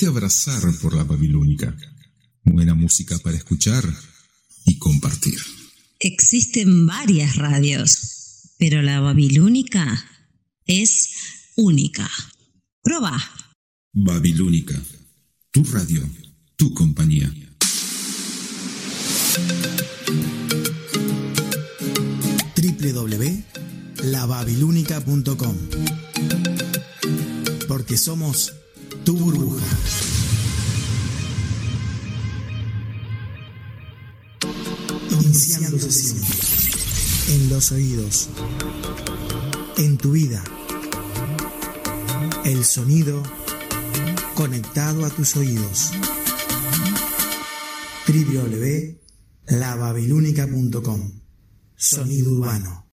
Abrazar por la Babilónica. Buena música para escuchar y compartir. Existen varias radios, pero la babilónica es única. Proba. Babilónica. Tu radio, tu compañía. www.lababilúnica.com Porque somos tu burbuja. Iniciando sesión. En los oídos. En tu vida. El sonido conectado a tus oídos. www.lababilúnica.com Sonido urbano.